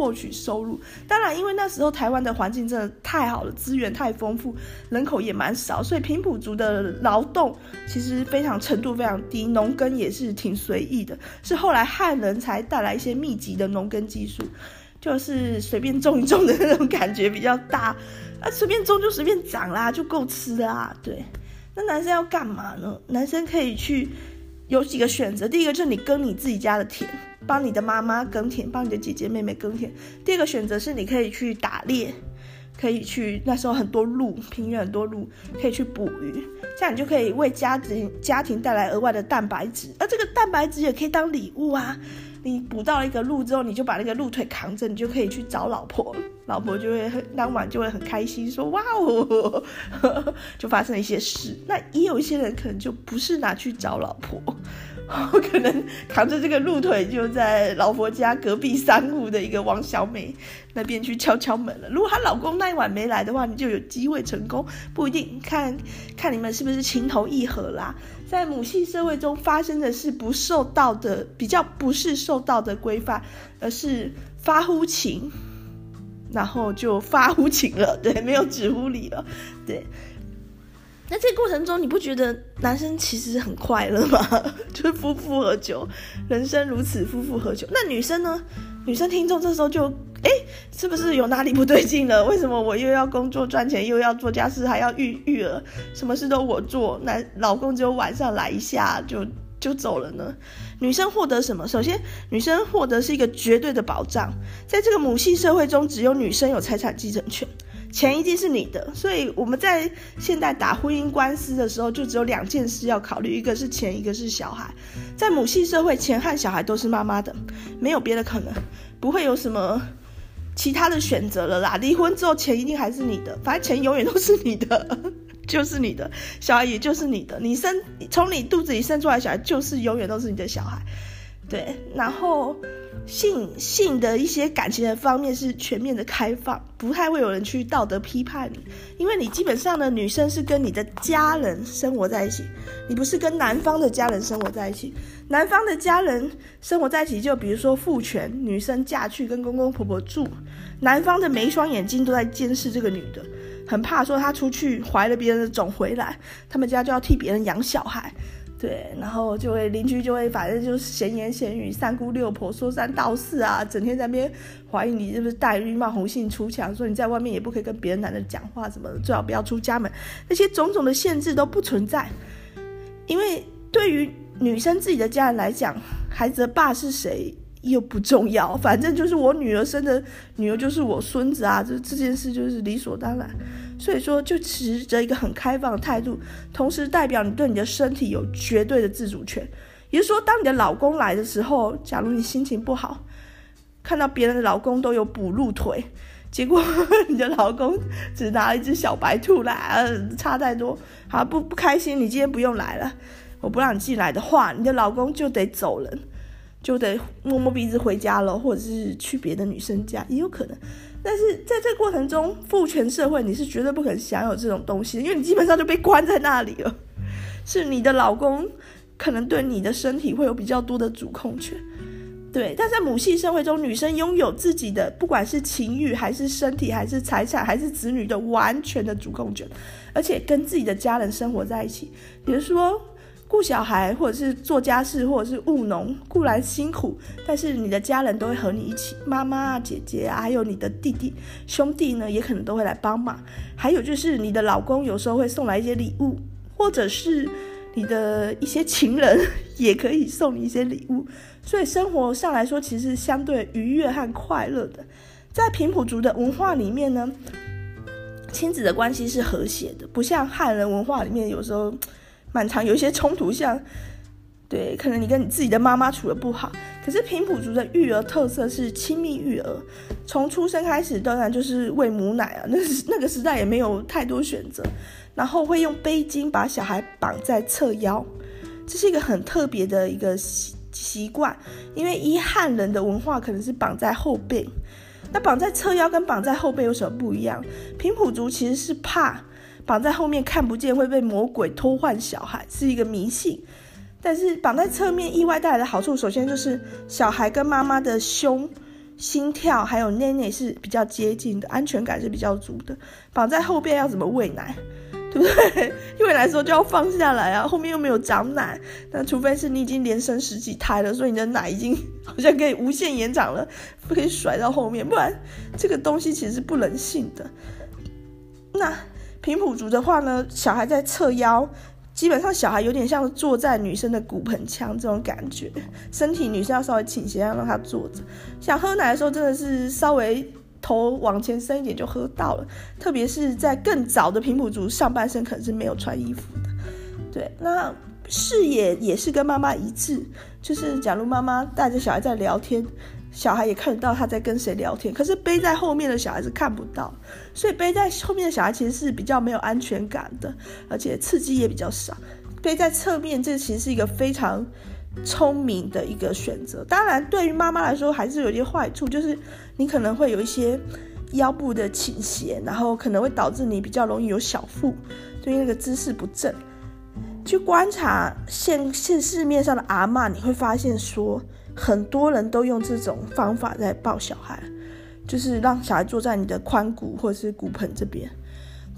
Speaker 1: 获取收入，当然，因为那时候台湾的环境真的太好了，资源太丰富，人口也蛮少，所以平埔族的劳动其实非常程度非常低，农耕也是挺随意的。是后来汉人才带来一些密集的农耕技术，就是随便种一种的那种感觉比较大，啊，随便种就随便长啦，就够吃啦。对，那男生要干嘛呢？男生可以去有几个选择，第一个就是你耕你自己家的田。帮你的妈妈耕田，帮你的姐姐妹妹耕田。第二个选择是你可以去打猎，可以去那时候很多鹿，平原很多鹿，可以去捕鱼，这样你就可以为家庭家庭带来额外的蛋白质，而这个蛋白质也可以当礼物啊。你捕到一个鹿之后，你就把那个鹿腿扛着，你就可以去找老婆，老婆就会很当晚就会很开心，说哇哦，就发生了一些事。那也有一些人可能就不是拿去找老婆。我可能扛着这个鹿腿就在老婆家隔壁三户的一个王小美那边去敲敲门了。如果她老公那一晚没来的话，你就有机会成功，不一定看看你们是不是情投意合啦。在母系社会中发生的是不受道德，比较不是受道德规范，而是发乎情，然后就发乎情了，对，没有止乎礼了，对。那这个过程中，你不觉得男生其实很快乐吗？就是夫复何求，人生如此，夫复何求。那女生呢？女生听众这时候就，哎，是不是有哪里不对劲了？为什么我又要工作赚钱，又要做家事，还要育育儿，什么事都我做，男老公只有晚上来一下就就走了呢？女生获得什么？首先，女生获得是一个绝对的保障，在这个母系社会中，只有女生有财产继承权。钱一定是你的，所以我们在现代打婚姻官司的时候，就只有两件事要考虑，一个是钱，一个是小孩。在母系社会，钱和小孩都是妈妈的，没有别的可能，不会有什么其他的选择了啦。离婚之后，钱一定还是你的，反正钱永远都是你的，就是你的，小孩也就是你的。你生从你肚子里生出来的小孩，就是永远都是你的小孩。对，然后性性的一些感情的方面是全面的开放，不太会有人去道德批判你，因为你基本上的女生是跟你的家人生活在一起，你不是跟男方的家人生活在一起。男方的家人生活在一起，就比如说父权，女生嫁去跟公公婆婆住，男方的每一双眼睛都在监视这个女的，很怕说她出去怀了别人的种回来，他们家就要替别人养小孩。对，然后就会邻居就会反正就是闲言闲语，三姑六婆说三道四啊，整天在那边怀疑你是不是戴绿帽红杏出墙，说你在外面也不可以跟别的男的讲话什么的，最好不要出家门，那些种种的限制都不存在，因为对于女生自己的家人来讲，孩子的爸是谁又不重要，反正就是我女儿生的女儿就是我孙子啊，这这件事就是理所当然。所以说，就持着一个很开放的态度，同时代表你对你的身体有绝对的自主权。也就是说，当你的老公来的时候，假如你心情不好，看到别人的老公都有补鹿腿，结果你的老公只拿了一只小白兔来，差太多，好不不开心，你今天不用来了，我不让你进来的话，你的老公就得走人，就得摸摸鼻子回家了，或者是去别的女生家，也有可能。但是在这过程中，父权社会你是绝对不可能享有这种东西的，因为你基本上就被关在那里了。是你的老公可能对你的身体会有比较多的主控权，对。但在母系社会中，女生拥有自己的不管是情欲还是身体还是财产还是子女的完全的主控权，而且跟自己的家人生活在一起，比如说。顾小孩，或者是做家事，或者是务农，固然辛苦，但是你的家人都会和你一起，妈妈啊、姐姐啊，还有你的弟弟、兄弟呢，也可能都会来帮忙。还有就是你的老公有时候会送来一些礼物，或者是你的一些情人也可以送你一些礼物。所以生活上来说，其实相对愉悦和快乐的。在平埔族的文化里面呢，亲子的关系是和谐的，不像汉人文化里面有时候。蛮常有一些冲突，像，对，可能你跟你自己的妈妈处得不好。可是平埔族的育儿特色是亲密育儿，从出生开始当然就是喂母奶啊，那那个时代也没有太多选择。然后会用背巾把小孩绑在侧腰，这是一个很特别的一个习习惯，因为依汉人的文化可能是绑在后背，那绑在侧腰跟绑在后背有什么不一样？平埔族其实是怕。绑在后面看不见会被魔鬼偷换小孩是一个迷信，但是绑在侧面意外带来的好处，首先就是小孩跟妈妈的胸、心跳还有内内是比较接近的，安全感是比较足的。绑在后边要怎么喂奶，对不对？喂奶的时候就要放下来啊，后面又没有长奶，那除非是你已经连生十几胎了，所以你的奶已经好像可以无限延长了，可以甩到后面，不然这个东西其实是不人性的。那。平埔族的话呢，小孩在侧腰，基本上小孩有点像坐在女生的骨盆腔这种感觉，身体女生要稍微倾斜，要让他坐着。想喝奶的时候，真的是稍微头往前伸一点就喝到了。特别是在更早的平埔族，上半身可能是没有穿衣服的。对，那视野也是跟妈妈一致，就是假如妈妈带着小孩在聊天。小孩也看得到他在跟谁聊天，可是背在后面的小孩是看不到，所以背在后面的小孩其实是比较没有安全感的，而且刺激也比较少。背在侧面，这其实是一个非常聪明的一个选择。当然，对于妈妈来说，还是有一些坏处，就是你可能会有一些腰部的倾斜，然后可能会导致你比较容易有小腹，就因为那个姿势不正。去观察现现市面上的阿嬷，你会发现说，很多人都用这种方法在抱小孩，就是让小孩坐在你的髋骨或者是骨盆这边。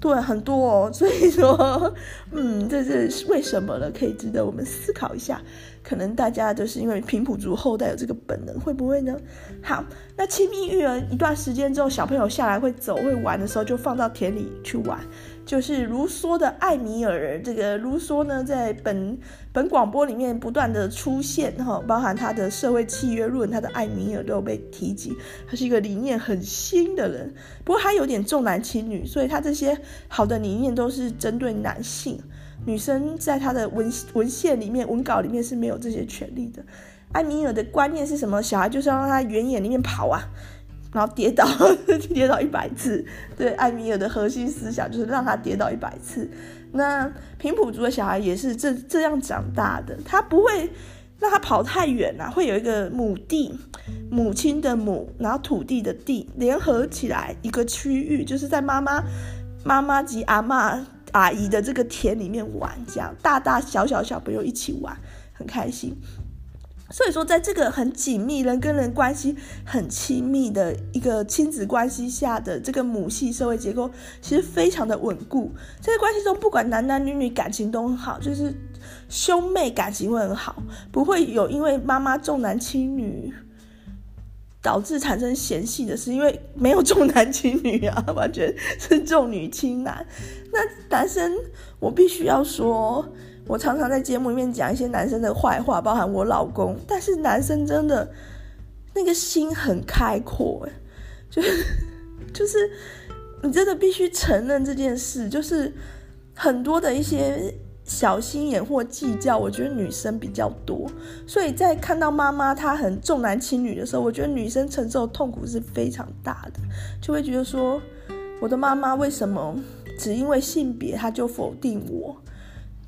Speaker 1: 对，很多哦，所以说，嗯，这是为什么呢？可以值得我们思考一下。可能大家就是因为平埔族后代有这个本能，会不会呢？好，那亲密育儿一段时间之后，小朋友下来会走会玩的时候，就放到田里去玩。就是卢梭的艾米尔，这个卢梭呢，在本本广播里面不断的出现哈，包含他的社会契约论，他的艾米尔都有被提及。他是一个理念很新的人，不过他有点重男轻女，所以他这些好的理念都是针对男性。女生在他的文文献里面、文稿里面是没有这些权利的。艾米尔的观念是什么？小孩就是要让他原野里面跑啊，然后跌倒，跌倒一百次。对，艾米尔的核心思想就是让他跌倒一百次。那平埔族的小孩也是这这样长大的，他不会让他跑太远啊，会有一个母地，母亲的母，然后土地的地联合起来一个区域，就是在妈妈妈妈及阿嬷。阿姨的这个田里面玩，这样大大小小小朋友一起玩，很开心。所以说，在这个很紧密、人跟人关系很亲密的一个亲子关系下的这个母系社会结构，其实非常的稳固。在关系中，不管男男女女，感情都很好，就是兄妹感情会很好，不会有因为妈妈重男轻女。导致产生嫌隙的事，因为没有重男轻女啊，完全是重女轻男。那男生，我必须要说，我常常在节目里面讲一些男生的坏话，包含我老公。但是男生真的那个心很开阔，就就是你真的必须承认这件事，就是很多的一些。小心眼或计较，我觉得女生比较多，所以在看到妈妈她很重男轻女的时候，我觉得女生承受的痛苦是非常大的，就会觉得说，我的妈妈为什么只因为性别她就否定我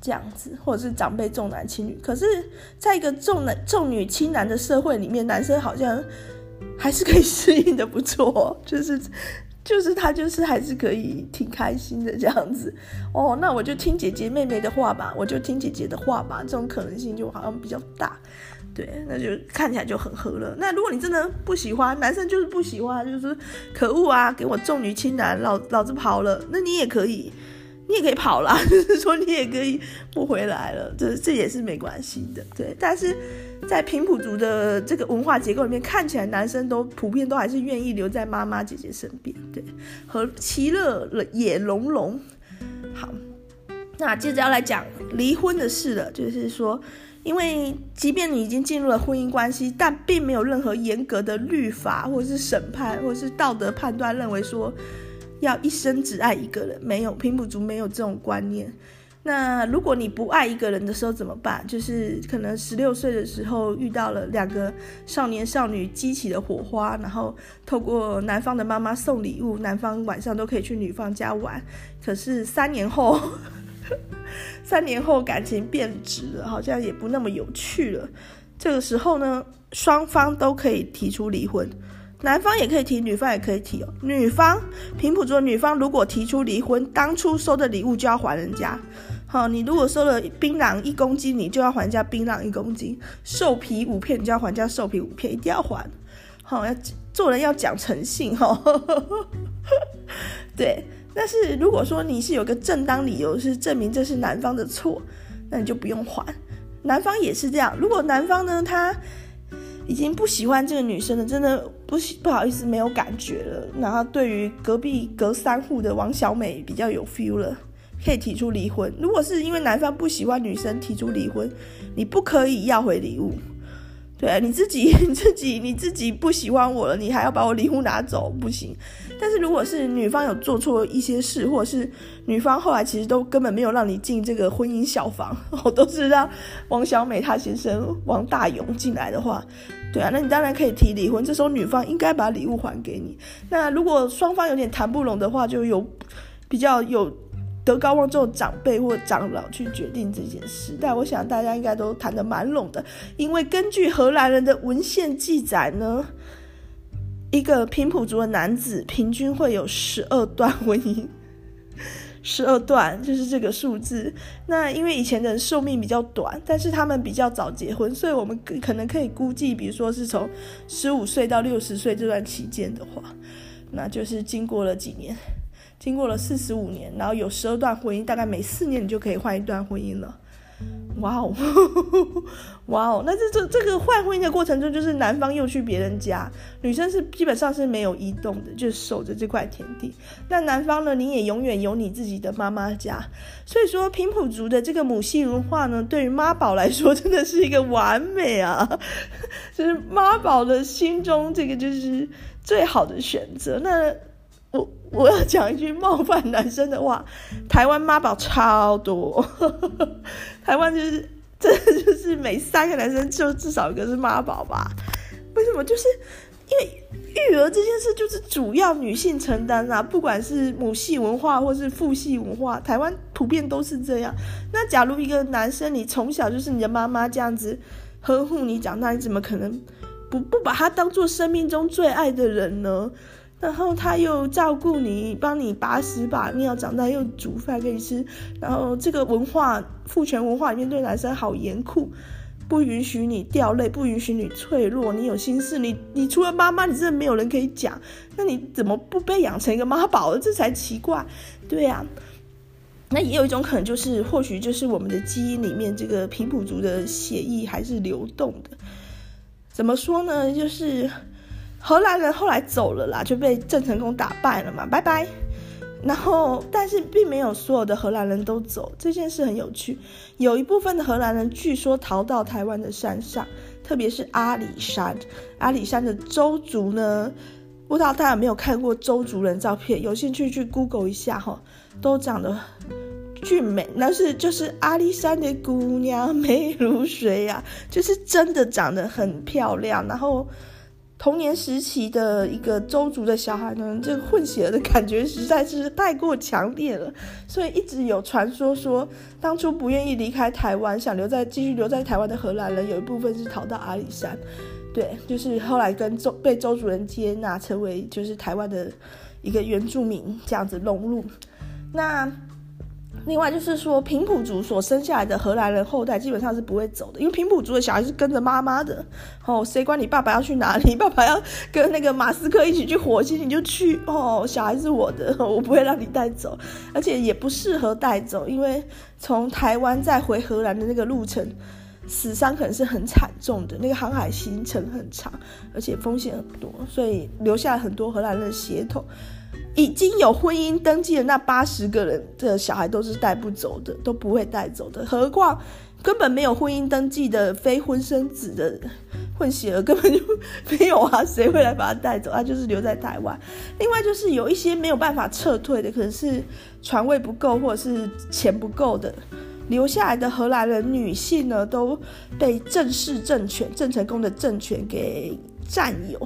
Speaker 1: 这样子，或者是长辈重男轻女？可是，在一个重男重女轻男的社会里面，男生好像还是可以适应的不错，就是。就是他，就是还是可以挺开心的这样子哦。那我就听姐姐妹妹的话吧，我就听姐姐的话吧，这种可能性就好像比较大。对，那就看起来就很和乐。那如果你真的不喜欢，男生就是不喜欢，就是可恶啊，给我重女轻男，老老子跑了，那你也可以。你也可以跑啦，就是说你也可以不回来了，这这也是没关系的，对。但是在平埔族的这个文化结构里面，看起来男生都普遍都还是愿意留在妈妈姐姐身边，对，和其乐也融融。好，那接着要来讲离婚的事了，就是说，因为即便你已经进入了婚姻关系，但并没有任何严格的律法或者是审判或者是道德判断认为说。要一生只爱一个人，没有平埔族没有这种观念。那如果你不爱一个人的时候怎么办？就是可能十六岁的时候遇到了两个少年少女激起的火花，然后透过男方的妈妈送礼物，男方晚上都可以去女方家玩。可是三年后，三年后感情变质了，好像也不那么有趣了。这个时候呢，双方都可以提出离婚。男方也可以提，女方也可以提哦。女方平埔族女方如果提出离婚，当初收的礼物就要还人家。好，你如果收了槟榔一公斤，你就要还人家槟榔一公斤；兽皮五片，你就要还人家兽皮五片，一定要还。好，要做人要讲诚信哈。对，但是如果说你是有个正当理由是证明这是男方的错，那你就不用还。男方也是这样，如果男方呢，他。已经不喜欢这个女生了，真的不喜不好意思，没有感觉了。然后对于隔壁隔三户的王小美比较有 feel 了，可以提出离婚。如果是因为男方不喜欢女生提出离婚，你不可以要回礼物。对啊，你自己 你自己你自己不喜欢我了，你还要把我礼物拿走，不行。但是如果是女方有做错一些事，或者是女方后来其实都根本没有让你进这个婚姻小房，哦，都是让王小美她先生王大勇进来的话，对啊，那你当然可以提离婚。这时候女方应该把礼物还给你。那如果双方有点谈不拢的话，就有比较有德高望重的长辈或长老去决定这件事。但我想大家应该都谈得蛮拢的，因为根据荷兰人的文献记载呢，一个平埔族的男子平均会有十二段婚姻。十二段就是这个数字。那因为以前的人寿命比较短，但是他们比较早结婚，所以我们可能可以估计，比如说是从十五岁到六十岁这段期间的话，那就是经过了几年，经过了四十五年，然后有十二段婚姻，大概每四年你就可以换一段婚姻了。哇哦，哇哦，那这这这个换婚姻的过程中，就是男方又去别人家，女生是基本上是没有移动的，就守着这块田地。那男方呢，你也永远有你自己的妈妈家。所以说，平埔族的这个母系文化呢，对于妈宝来说，真的是一个完美啊，就是妈宝的心中这个就是最好的选择。那我要讲一句冒犯男生的话，台湾妈宝超多。台湾就是，真的就是每三个男生就至少一个是妈宝吧？为什么？就是因为育儿这件事就是主要女性承担啊，不管是母系文化或是父系文化，台湾普遍都是这样。那假如一个男生你从小就是你的妈妈这样子呵护你长大，你怎么可能不不把他当做生命中最爱的人呢？然后他又照顾你，帮你把屎把尿，长大又煮饭给你吃。然后这个文化父权文化里面对男生好严酷，不允许你掉泪，不允许你脆弱。你有心事，你你除了妈妈，你真的没有人可以讲。那你怎么不被养成一个妈宝？这才奇怪。对呀、啊，那也有一种可能，就是或许就是我们的基因里面这个平埔族的血液还是流动的。怎么说呢？就是。荷兰人后来走了啦，就被郑成功打败了嘛，拜拜。然后，但是并没有所有的荷兰人都走，这件事很有趣。有一部分的荷兰人据说逃到台湾的山上，特别是阿里山。阿里山的周族呢，不知道大家有没有看过周族人照片？有兴趣去 Google 一下哈，都长得俊美。那是就是阿里山的姑娘 美如水呀，就是真的长得很漂亮，然后。童年时期的一个周族的小孩呢，这个混血儿的感觉实在是太过强烈了，所以一直有传说说，当初不愿意离开台湾，想留在继续留在台湾的荷兰人，有一部分是逃到阿里山，对，就是后来跟周被周族人接纳，成为就是台湾的一个原住民，这样子融入，那。另外就是说，平埔族所生下来的荷兰人后代基本上是不会走的，因为平埔族的小孩是跟着妈妈的。哦，谁管你爸爸要去哪里？爸爸要跟那个马斯克一起去火星，你就去。哦，小孩是我的，我不会让你带走，而且也不适合带走，因为从台湾再回荷兰的那个路程，死伤可能是很惨重的，那个航海行程很长，而且风险很多，所以留下很多荷兰人的血统。已经有婚姻登记的那八十个人的小孩都是带不走的，都不会带走的。何况根本没有婚姻登记的非婚生子的混血儿，根本就没有啊！谁会来把他带走？他就是留在台湾。另外就是有一些没有办法撤退的，可能是船位不够或者是钱不够的，留下来的荷兰人女性呢，都被郑氏政权、郑成功的政权给占有。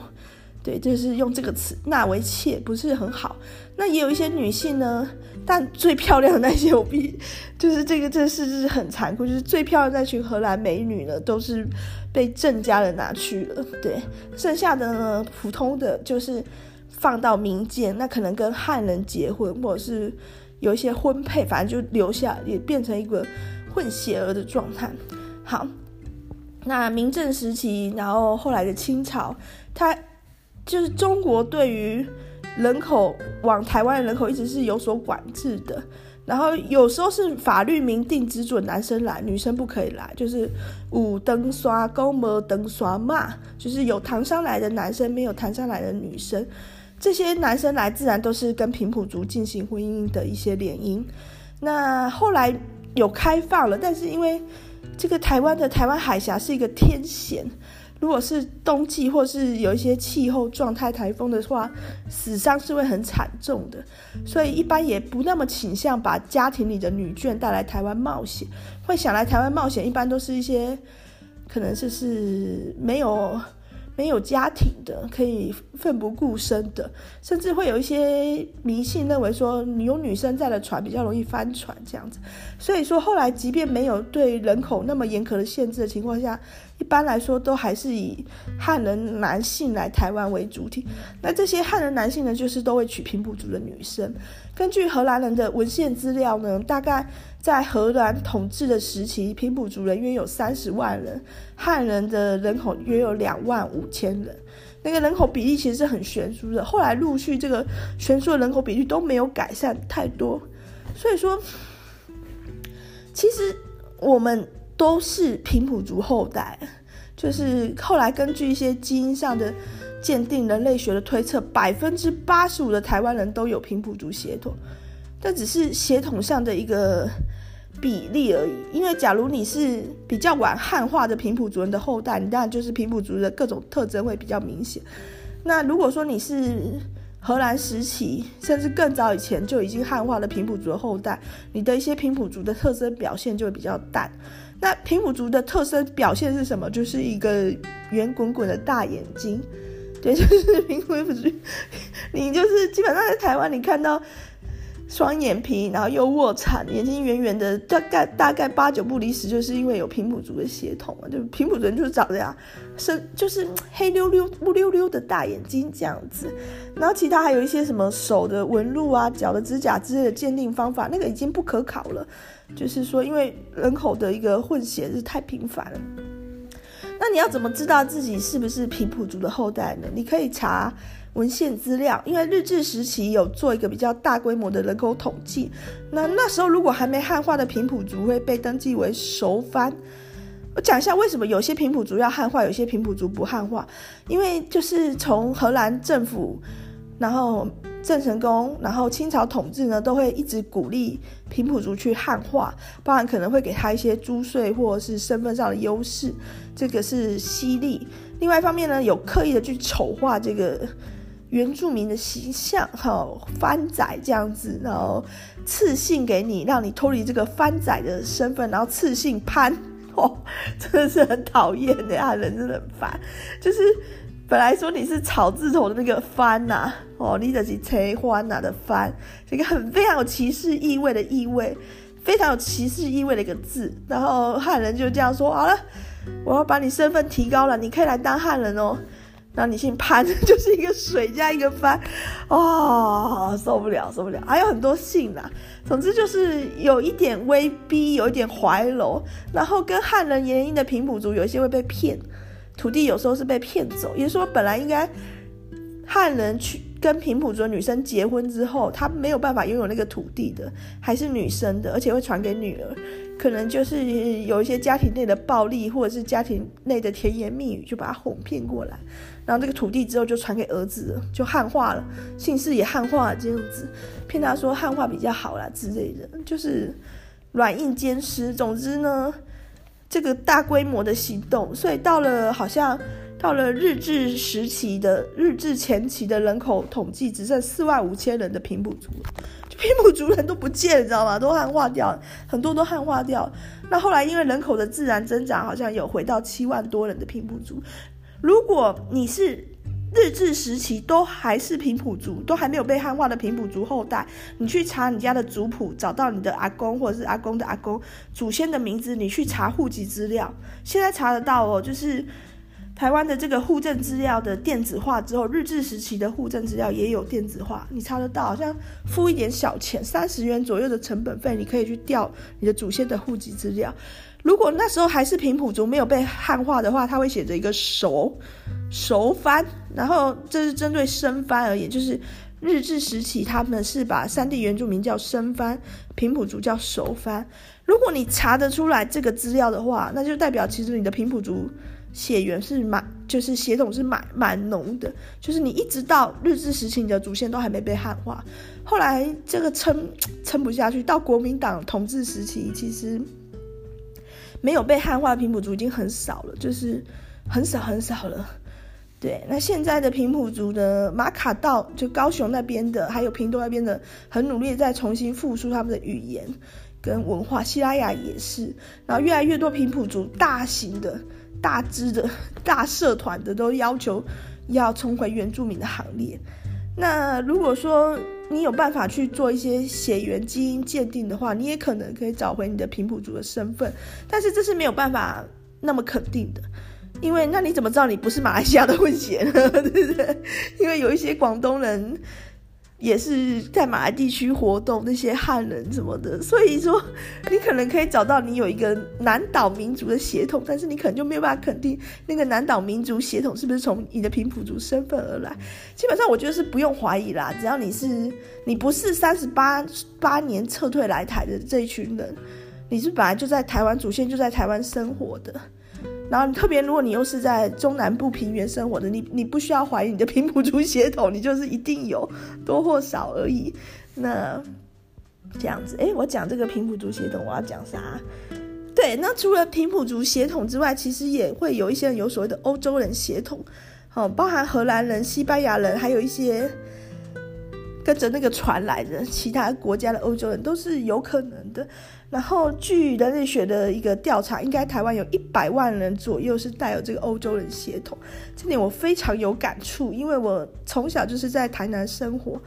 Speaker 1: 对，就是用这个词“纳为妾”，不是很好。那也有一些女性呢，但最漂亮的那些，我必就是这个，这事是很残酷，就是最漂亮那群荷兰美女呢，都是被郑家人拿去了。对，剩下的呢，普通的就是放到民间，那可能跟汉人结婚，或者是有一些婚配，反正就留下，也变成一个混血儿的状态。好，那明郑时期，然后后来的清朝，他。就是中国对于人口往台湾的人口一直是有所管制的，然后有时候是法律明定只准男生来，女生不可以来，就是五登刷公没登刷嘛，就是有唐山来的男生，没有唐山来的女生。这些男生来自然都是跟平埔族进行婚姻的一些联姻。那后来有开放了，但是因为这个台湾的台湾海峡是一个天险。如果是冬季或是有一些气候状态台风的话，死伤是会很惨重的，所以一般也不那么倾向把家庭里的女眷带来台湾冒险。会想来台湾冒险，一般都是一些可能就是没有没有家庭的，可以奋不顾身的，甚至会有一些迷信认为说，你有女生在的船比较容易翻船这样子。所以说后来即便没有对人口那么严格的限制的情况下，一般来说都还是以汉人男性来台湾为主体。那这些汉人男性呢，就是都会娶平埔族的女生。根据荷兰人的文献资料呢，大概在荷兰统治的时期，平埔族人约有三十万人，汉人的人口约有两万五千人。那个人口比例其实是很悬殊的。后来陆续这个悬殊的人口比例都没有改善太多。所以说，其实我们都是平埔族后代。就是后来根据一些基因上的鉴定、人类学的推测，百分之八十五的台湾人都有平埔族血统，这只是血统上的一个比例而已。因为假如你是比较晚汉化的平埔族人的后代，你当然就是平埔族的各种特征会比较明显。那如果说你是荷兰时期，甚至更早以前就已经汉化的平埔族的后代，你的一些平埔族的特征表现就会比较淡。那平埔族的特征表现是什么？就是一个圆滚滚的大眼睛，对，就是平埔族。你就是基本上在台湾，你看到双眼皮，然后又卧蚕，眼睛圆圆的，大概大概八九不离十，就是因为有平埔族的血统嘛。就平埔族人就是长这样，是就是黑溜溜、乌溜溜的大眼睛这样子。然后其他还有一些什么手的纹路啊、脚的指甲之类的鉴定方法，那个已经不可考了。就是说，因为人口的一个混血是太频繁了，那你要怎么知道自己是不是平埔族的后代呢？你可以查文献资料，因为日治时期有做一个比较大规模的人口统计。那那时候如果还没汉化的平埔族会被登记为熟番。我讲一下为什么有些平埔族要汉化，有些平埔族不汉化，因为就是从荷兰政府，然后。郑成功，然后清朝统治呢，都会一直鼓励平埔族去汉化，不然可能会给他一些租税或者是身份上的优势，这个是犀利。另外一方面呢，有刻意的去丑化这个原住民的形象，哈，番仔这样子，然后赐姓给你，让你脱离这个番仔的身份，然后赐姓潘，哦，真的是很讨厌的呀，人真的很烦，就是。本来说你是草字头的那个番呐、哦，你的是切番呐的番，这个很非常有歧视意味的意味，非常有歧视意味的一个字。然后汉人就这样说：好了，我要把你身份提高了，你可以来当汉人哦。然后你姓潘，就是一个水加一个番，哦，受不了，受不了。还有很多姓啦，总之就是有一点威逼，有一点怀柔，然后跟汉人联姻的平埔族有一些会被骗。土地有时候是被骗走，也是说，本来应该汉人去跟平埔族女生结婚之后，他没有办法拥有那个土地的，还是女生的，而且会传给女儿，可能就是有一些家庭内的暴力，或者是家庭内的甜言蜜语，就把他哄骗过来，然后这个土地之后就传给儿子了，就汉化了，姓氏也汉化了，这样子骗他说汉化比较好啦之类的，就是软硬兼施。总之呢。这个大规模的行动，所以到了好像到了日治时期的日治前期的人口统计，只剩四万五千人的平埔族，就平埔族人都不见，你知道吗？都汉化掉，很多都汉化掉。那后来因为人口的自然增长，好像有回到七万多人的平埔族。如果你是。日治时期都还是平埔族，都还没有被汉化的平埔族后代。你去查你家的族谱，找到你的阿公或者是阿公的阿公祖先的名字，你去查户籍资料，现在查得到哦。就是台湾的这个户政资料的电子化之后，日治时期的户政资料也有电子化，你查得到。好像付一点小钱，三十元左右的成本费，你可以去调你的祖先的户籍资料。如果那时候还是平埔族没有被汉化的话，他会写着一个熟熟番，然后这是针对生番而言，就是日治时期他们是把山地原住民叫生番，平埔族叫熟番。如果你查得出来这个资料的话，那就代表其实你的平埔族血缘是蛮，就是血统是蛮蛮浓的，就是你一直到日治时期你的祖先都还没被汉化，后来这个撑 撑不下去，到国民党统治时期，其实。没有被汉化的平埔族已经很少了，就是很少很少了。对，那现在的平埔族的马卡道，就高雄那边的，还有屏东那边的，很努力在重新复苏他们的语言跟文化。西拉雅也是，然后越来越多平埔族大型的大支的大社团的都要求要重回原住民的行列。那如果说你有办法去做一些血缘基因鉴定的话，你也可能可以找回你的平埔族的身份，但是这是没有办法那么肯定的，因为那你怎么知道你不是马来西亚的混血呢？对不对？因为有一些广东人。也是在马来地区活动，那些汉人什么的，所以说你可能可以找到你有一个南岛民族的血统，但是你可能就没有办法肯定那个南岛民族血统是不是从你的平埔族身份而来。基本上我觉得是不用怀疑啦，只要你是你不是三十八八年撤退来台的这一群人，你是本来就在台湾祖先就在台湾生活的。然后特别，如果你又是在中南部平原生活的，你你不需要怀疑你的平埔族血统，你就是一定有多或少而已。那这样子，诶，我讲这个平埔族血统，我要讲啥？对，那除了平埔族血统之外，其实也会有一些人有所谓的欧洲人血统，好，包含荷兰人、西班牙人，还有一些跟着那个船来的其他国家的欧洲人，都是有可能的。然后，据人类学的一个调查，应该台湾有一百万人左右是带有这个欧洲人血统。这点我非常有感触，因为我从小就是在台南生活。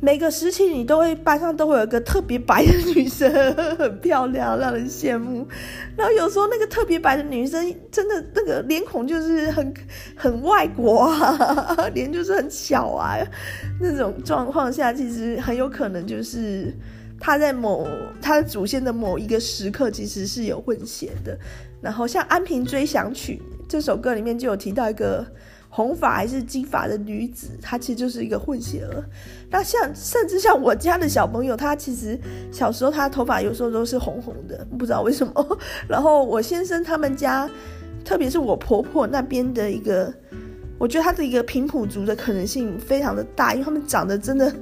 Speaker 1: 每个时期，你都会班上都会有一个特别白的女生，很漂亮，让人羡慕。然后有时候那个特别白的女生，真的那个脸孔就是很很外国啊，脸就是很小啊。那种状况下，其实很有可能就是。他在某他的祖先的某一个时刻，其实是有混血的。然后像《安平追想曲》这首歌里面就有提到一个红发还是金发的女子，她其实就是一个混血儿。那像甚至像我家的小朋友，他其实小时候他头发有时候都是红红的，不知道为什么。然后我先生他们家，特别是我婆婆那边的一个，我觉得他的一个平埔族的可能性非常的大，因为他们长得真的。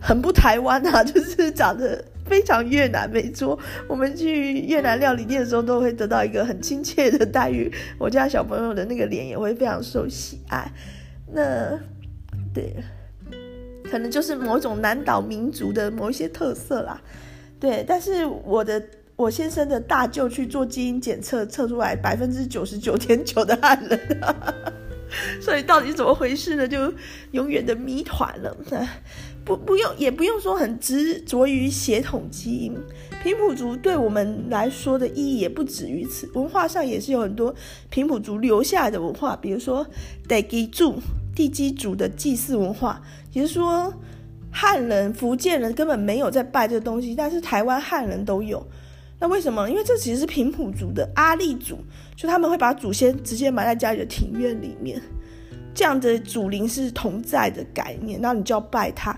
Speaker 1: 很不台湾啊，就是长得非常越南，没错。我们去越南料理店的时候，都会得到一个很亲切的待遇。我家小朋友的那个脸也会非常受喜爱。那对，可能就是某种南岛民族的某一些特色啦。对，但是我的我先生的大舅去做基因检测，测出来百分之九十九点九的汉人。所以到底怎么回事呢？就永远的谜团了。不，不用，也不用说很执着于血统基因。平埔族对我们来说的意义也不止于此，文化上也是有很多平埔族留下来的文化，比如说地基主、地基族的祭祀文化，也就是说汉人、福建人根本没有在拜这东西，但是台湾汉人都有。那为什么？因为这其实是平埔族的阿立族，就他们会把祖先直接埋在家里的庭院里面，这样的祖灵是同在的概念，然后你就要拜他。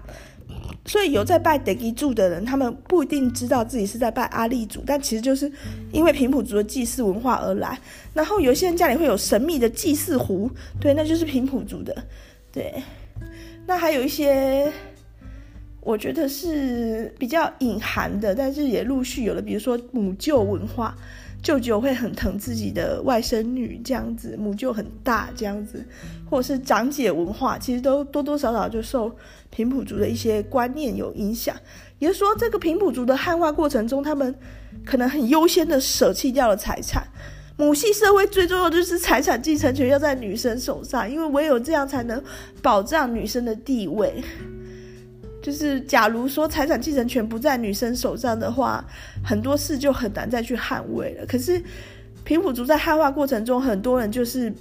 Speaker 1: 所以有在拜德基柱的人，他们不一定知道自己是在拜阿立祖，但其实就是因为平埔族的祭祀文化而来。然后有些人家里会有神秘的祭祀壶，对，那就是平埔族的。对，那还有一些。我觉得是比较隐含的，但是也陆续有了，比如说母舅文化，舅舅会很疼自己的外甥女这样子，母舅很大这样子，或者是长姐文化，其实都多多少少就受平埔族的一些观念有影响。也就是说，这个平埔族的汉化过程中，他们可能很优先的舍弃掉了财产。母系社会最重要就是财产继承权要在女生手上，因为唯有这样才能保障女生的地位。就是，假如说财产继承权不在女生手上的话，很多事就很难再去捍卫了。可是，平埔族在汉化过程中，很多人就是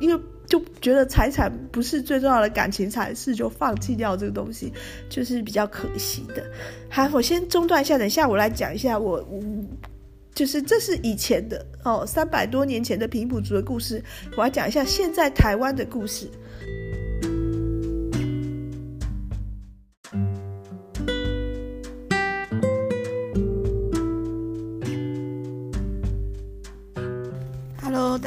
Speaker 1: 因为就觉得财产不是最重要的感情才是，就放弃掉这个东西，就是比较可惜的。好，我先中断一下，等一下我来讲一下我，就是这是以前的哦，三百多年前的平埔族的故事，我要讲一下现在台湾的故事。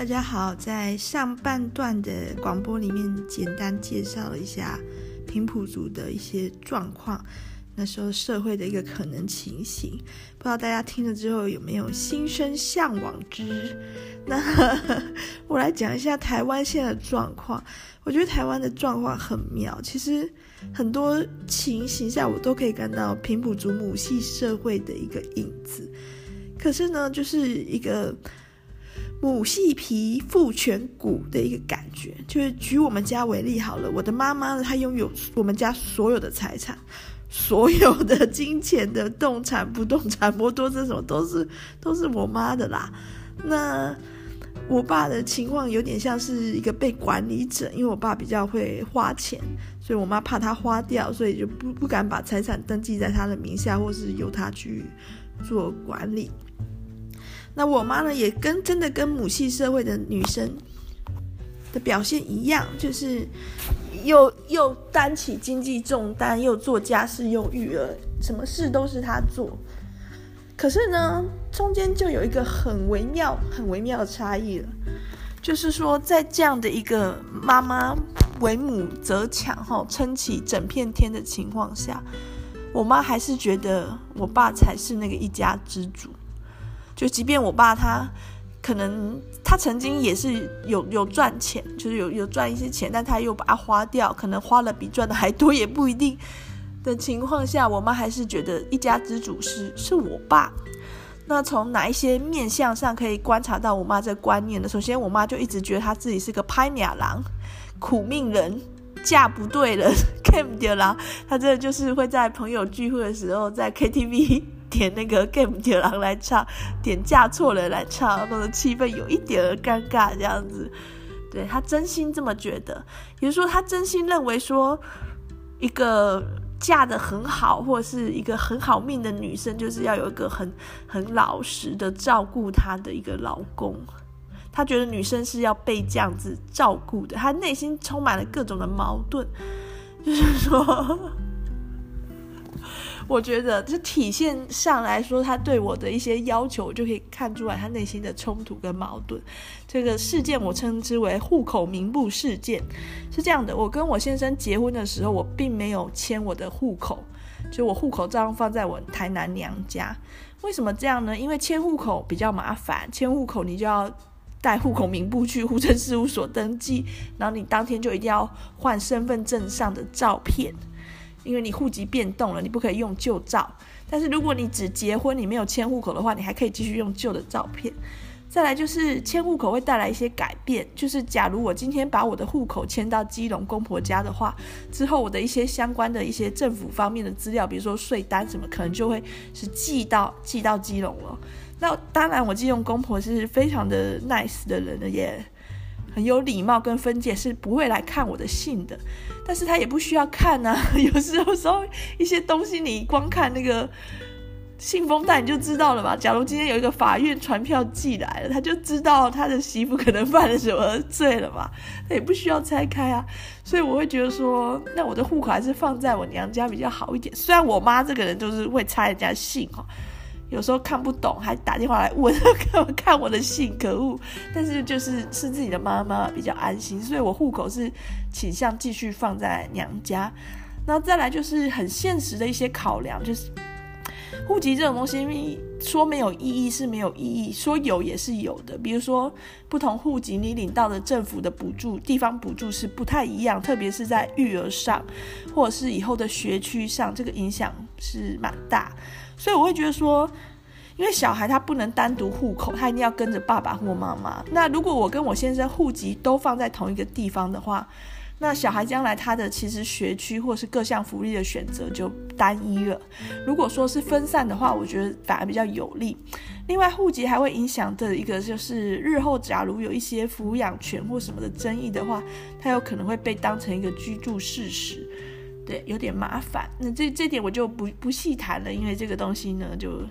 Speaker 1: 大家好，在上半段的广播里面，简单介绍了一下平埔族的一些状况，那时候社会的一个可能情形，不知道大家听了之后有没有心生向往之？那我来讲一下台湾现在的状况。我觉得台湾的状况很妙，其实很多情形下我都可以看到平埔族母系社会的一个影子。可是呢，就是一个。母系皮父权骨的一个感觉。就是举我们家为例好了，我的妈妈她拥有我们家所有的财产，所有的金钱的动产、不动产、摩托车什么都是都是我妈的啦。那我爸的情况有点像是一个被管理者，因为我爸比较会花钱，所以我妈怕他花掉，所以就不不敢把财产登记在他的名下，或是由他去做管理。那我妈呢，也跟真的跟母系社会的女生的表现一样，就是又又担起经济重担，又做家事，又育儿，什么事都是她做。可是呢，中间就有一个很微妙、很微妙的差异了，就是说，在这样的一个妈妈为母则强、哈撑起整片天的情况下，我妈还是觉得我爸才是那个一家之主。就即便我爸他可能他曾经也是有有赚钱，就是有有赚一些钱，但他又把它花掉，可能花了比赚的还多，也不一定。的情况下，我妈还是觉得一家之主是是我爸。那从哪一些面相上可以观察到我妈这观念呢？首先，我妈就一直觉得她自己是个歹命人、苦命人，嫁不对人，嫁不对人。她真的就是会在朋友聚会的时候，在 KTV 点那个嫁不对人来唱，点嫁错人来唱，弄得气氛有一点儿尴尬这样子。对，他真心这么觉得，也就是说，他真心认为说一个。嫁得很好，或者是一个很好命的女生，就是要有一个很很老实的照顾她的一个老公。他觉得女生是要被这样子照顾的，他内心充满了各种的矛盾，就是说。我觉得，这体现上来说，他对我的一些要求，就可以看出来他内心的冲突跟矛盾。这个事件我称之为户口名簿事件，是这样的：我跟我先生结婚的时候，我并没有迁我的户口，就我户口照样放在我台南娘家。为什么这样呢？因为迁户口比较麻烦，迁户口你就要带户口名簿去户政事务所登记，然后你当天就一定要换身份证上的照片。因为你户籍变动了，你不可以用旧照。但是如果你只结婚，你没有迁户口的话，你还可以继续用旧的照片。再来就是迁户口会带来一些改变，就是假如我今天把我的户口迁到基隆公婆家的话，之后我的一些相关的一些政府方面的资料，比如说税单什么，可能就会是寄到寄到基隆了。那当然，我基隆公婆是非常的 nice 的人了，也很有礼貌跟分界，是不会来看我的信的。但是他也不需要看啊，有时候时候一些东西你光看那个信封袋你就知道了吧？假如今天有一个法院传票寄来了，他就知道他的媳妇可能犯了什么罪了嘛，他也不需要拆开啊。所以我会觉得说，那我的户口还是放在我娘家比较好一点。虽然我妈这个人就是会拆人家信哈。有时候看不懂，还打电话来问 看我的信，可恶！但是就是是自己的妈妈比较安心，所以我户口是倾向继续放在娘家。然后再来就是很现实的一些考量，就是户籍这种东西，说没有意义是没有意义，说有也是有的。比如说不同户籍，你领到的政府的补助、地方补助是不太一样，特别是在育儿上，或者是以后的学区上，这个影响是蛮大。所以我会觉得说，因为小孩他不能单独户口，他一定要跟着爸爸或妈妈。那如果我跟我先生户籍都放在同一个地方的话，那小孩将来他的其实学区或是各项福利的选择就单一了。如果说是分散的话，我觉得反而比较有利。另外，户籍还会影响的一个就是日后假如有一些抚养权或什么的争议的话，他有可能会被当成一个居住事实。对，有点麻烦。那这这点我就不不细谈了，因为这个东西呢，就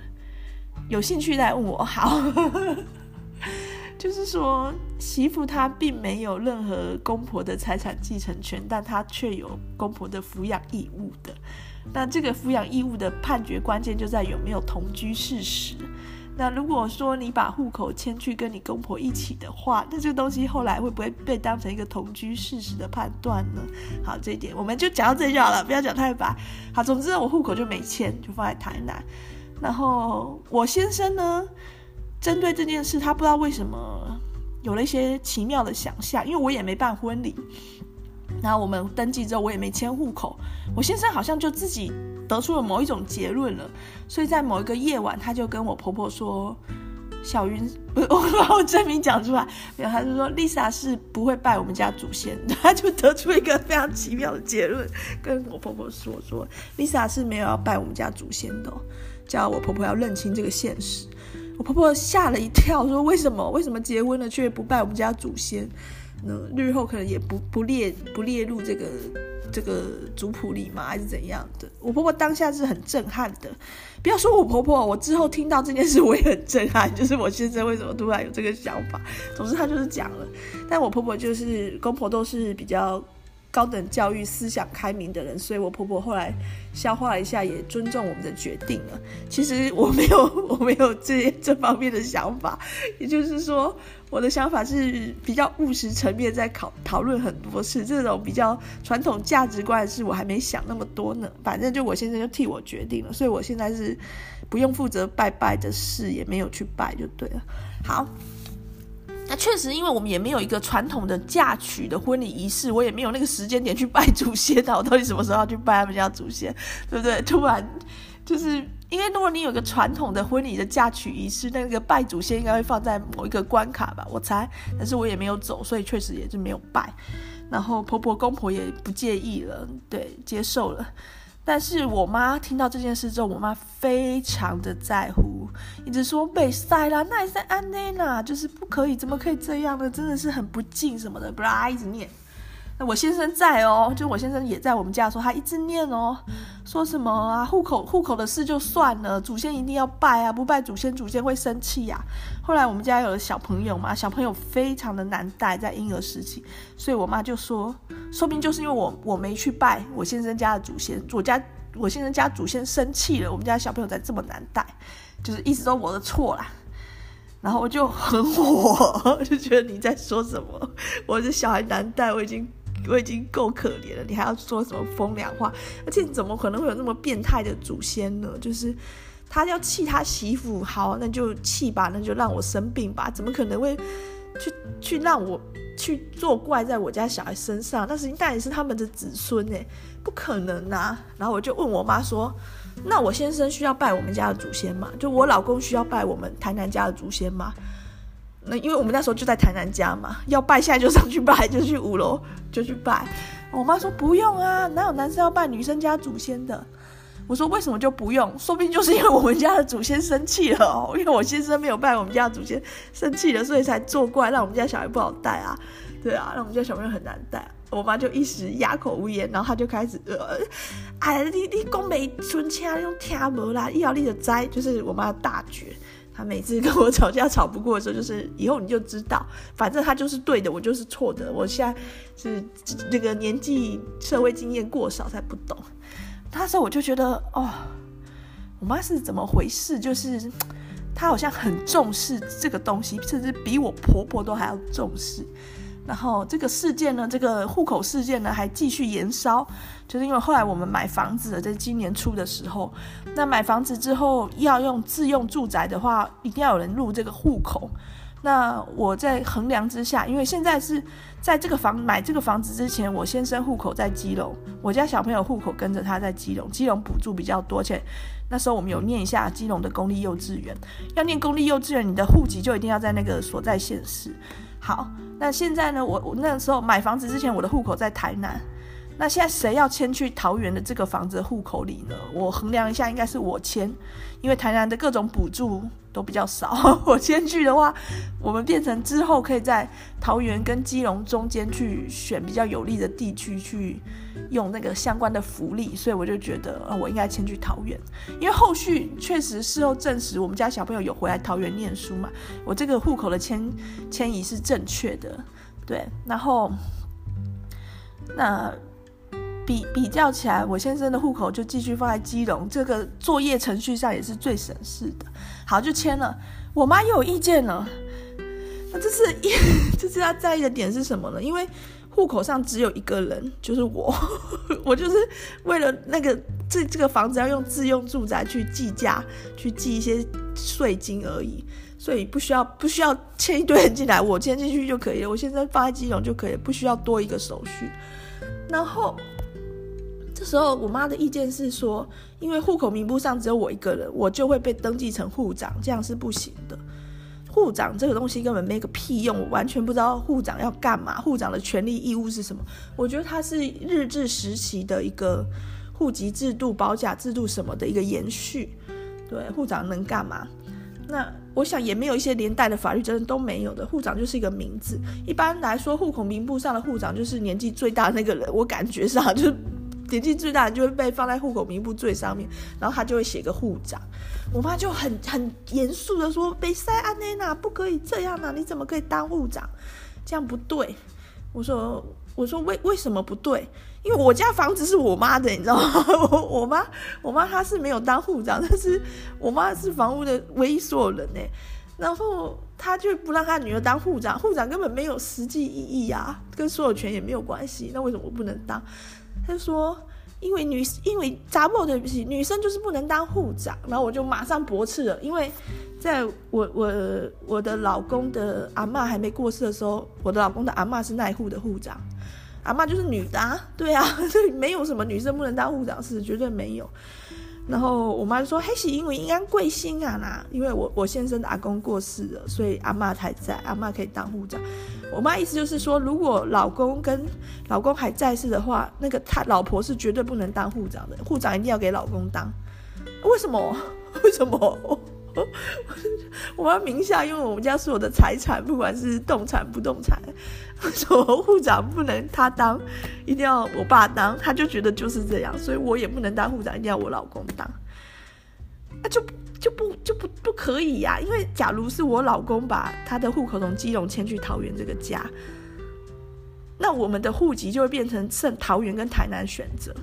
Speaker 1: 有兴趣来问我。好，就是说媳妇她并没有任何公婆的财产继承权，但她却有公婆的抚养义务的。那这个抚养义务的判决关键就在有没有同居事实。那如果说你把户口迁去跟你公婆一起的话，那这个东西后来会不会被当成一个同居事实的判断呢？好，这一点我们就讲到这里就好了，不要讲太白。好，总之我户口就没迁，就放在台南。然后我先生呢，针对这件事，他不知道为什么有了一些奇妙的想象，因为我也没办婚礼。然后我们登记之后，我也没迁户口，我先生好像就自己得出了某一种结论了，所以在某一个夜晚，他就跟我婆婆说：“小云不 我把我真名讲出来，没有，他就说 Lisa 是不会拜我们家祖先，他就得出一个非常奇妙的结论，跟我婆婆说说 Lisa 是没有要拜我们家祖先的，叫我婆婆要认清这个现实。我婆婆吓了一跳，说为什么为什么结婚了却不拜我们家祖先？那日后可能也不不列不列入这个。这个族谱里吗？还是怎样的？我婆婆当下是很震撼的。不要说我婆婆，我之后听到这件事我也很震撼。就是我现在为什么突然有这个想法？总之她就是讲了。但我婆婆就是公婆都是比较高等教育、思想开明的人，所以我婆婆后来消化了一下，也尊重我们的决定了。其实我没有，我没有这这方面的想法。也就是说。我的想法是比较务实层面，在考讨论很多事，这种比较传统价值观的事，我还没想那么多呢。反正就我先生就替我决定了，所以我现在是不用负责拜拜的事，也没有去拜就对了。好，那确实，因为我们也没有一个传统的嫁娶的婚礼仪式，我也没有那个时间点去拜祖先，那我到底什么时候要去拜他们家祖先，对不对？突然就是。因为如果你有个传统的婚礼的嫁娶仪式，那个拜祖先应该会放在某一个关卡吧，我猜。但是我也没有走，所以确实也就没有拜。然后婆婆公婆也不介意了，对，接受了。但是我妈听到这件事之后，我妈非常的在乎，一直说被塞啦，那也是安内啦，就是不可以，怎么可以这样呢？真的是很不敬什么的，不啦，一直念。那我先生在哦，就我先生也在我们家的时候，他一直念哦，说什么啊，户口户口的事就算了，祖先一定要拜啊，不拜祖先，祖先会生气呀、啊。后来我们家有了小朋友嘛，小朋友非常的难带，在婴儿时期，所以我妈就说，说不定就是因为我我没去拜我先生家的祖先，我家我先生家祖先生气了，我们家小朋友才这么难带，就是一直都我的错啦。然后我就很火，就觉得你在说什么，我的小孩难带，我已经。我已经够可怜了，你还要说什么风凉话？而且你怎么可能会有那么变态的祖先呢？就是他要气他媳妇，好，那就气吧，那就让我生病吧。怎么可能会去去让我去作怪在我家小孩身上？那是那也是他们的子孙哎，不可能啊！然后我就问我妈说：“那我先生需要拜我们家的祖先吗？就我老公需要拜我们台南家的祖先吗？”那因为我们那时候就在台南家嘛，要拜现在就上去拜，就去五楼就去拜。我妈说不用啊，哪有男生要拜女生家祖先的？我说为什么就不用？说不定就是因为我们家的祖先生气了哦，因为我先生没有拜我们家的祖先，生气了，所以才作怪，让我们家小孩不好带啊。对啊，让我们家小朋友很难带。我妈就一时哑口无言，然后她就开始呃，哎，你你讲没存钱，用听无啦，一要你就栽，就是我妈的大绝。她每次跟我吵架吵不过的时候，就是以后你就知道，反正她就是对的，我就是错的。我现在是那个年纪、社会经验过少才不懂。那时候我就觉得，哦，我妈是怎么回事？就是她好像很重视这个东西，甚至比我婆婆都还要重视。然后这个事件呢，这个户口事件呢，还继续延烧，就是因为后来我们买房子了，在今年初的时候，那买房子之后要用自用住宅的话，一定要有人入这个户口。那我在衡量之下，因为现在是在这个房买这个房子之前，我先生户口在基隆，我家小朋友户口跟着他在基隆，基隆补助比较多，且那时候我们有念一下基隆的公立幼稚园，要念公立幼稚园，你的户籍就一定要在那个所在县市。好，那现在呢？我我那个时候买房子之前，我的户口在台南。那现在谁要迁去桃园的这个房子的户口里呢？我衡量一下，应该是我迁，因为台南的各种补助都比较少。我迁去的话，我们变成之后可以在桃园跟基隆中间去选比较有利的地区去用那个相关的福利，所以我就觉得，呃，我应该迁去桃园。因为后续确实事后证实，我们家小朋友有回来桃园念书嘛，我这个户口的迁迁移是正确的，对，然后那。比比较起来，我先生的户口就继续放在基隆，这个作业程序上也是最省事的。好，就签了。我妈又有意见了。那这是一，这是要在意的点是什么呢？因为户口上只有一个人，就是我。我就是为了那个这这个房子要用自用住宅去计价，去计一些税金而已，所以不需要不需要签一堆人进来，我签进去就可以了。我先生放在基隆就可以，不需要多一个手续。然后。这时候，我妈的意见是说，因为户口名簿上只有我一个人，我就会被登记成户长，这样是不行的。户长这个东西根本没个屁用，我完全不知道户长要干嘛，护长的权利义务是什么？我觉得他是日治时期的一个户籍制度、保甲制度什么的一个延续。对，护长能干嘛？那我想也没有一些连带的法律责任都没有的。护长就是一个名字，一般来说，户口名簿上的护长就是年纪最大的那个人。我感觉上就是年纪最大的就会被放在户口名簿最上面，然后他就会写个户长。我妈就很很严肃的说：“被塞安内娜不可以这样啊！你怎么可以当户长？这样不对。”我说：“我说为为什么不对？因为我家房子是我妈的，你知道吗？我 我妈我妈她是没有当户长，但是我妈是房屋的唯一所有人呢。然后她就不让她女儿当户长，户长根本没有实际意义啊，跟所有权也没有关系。那为什么我不能当？”他就说。因为女，因为杂不对不起，女生就是不能当护长，然后我就马上驳斥了。因为在我我我的老公的阿嬷还没过世的时候，我的老公的阿嬷是那户的护长，阿嬷就是女的啊，对啊，所以没有什么女生不能当护长是绝对没有。然后我妈就说：“嘿，是因为应该贵姓啊啦，因为我我先生的阿公过世了，所以阿妈还在，阿妈可以当护长。我妈意思就是说，如果老公跟老公还在世的话，那个他老婆是绝对不能当护长的，护长一定要给老公当。为什么？为什么？” 我妈名下，因为我们家所有的财产，不管是动产不动产，说护长不能他当，一定要我爸当，他就觉得就是这样，所以我也不能当护长，一定要我老公当。啊，就就不就不不可以呀、因为假如是我老公把他的户口从基隆迁去桃园这个家，那我们的户籍就会变成剩桃园跟台南选择。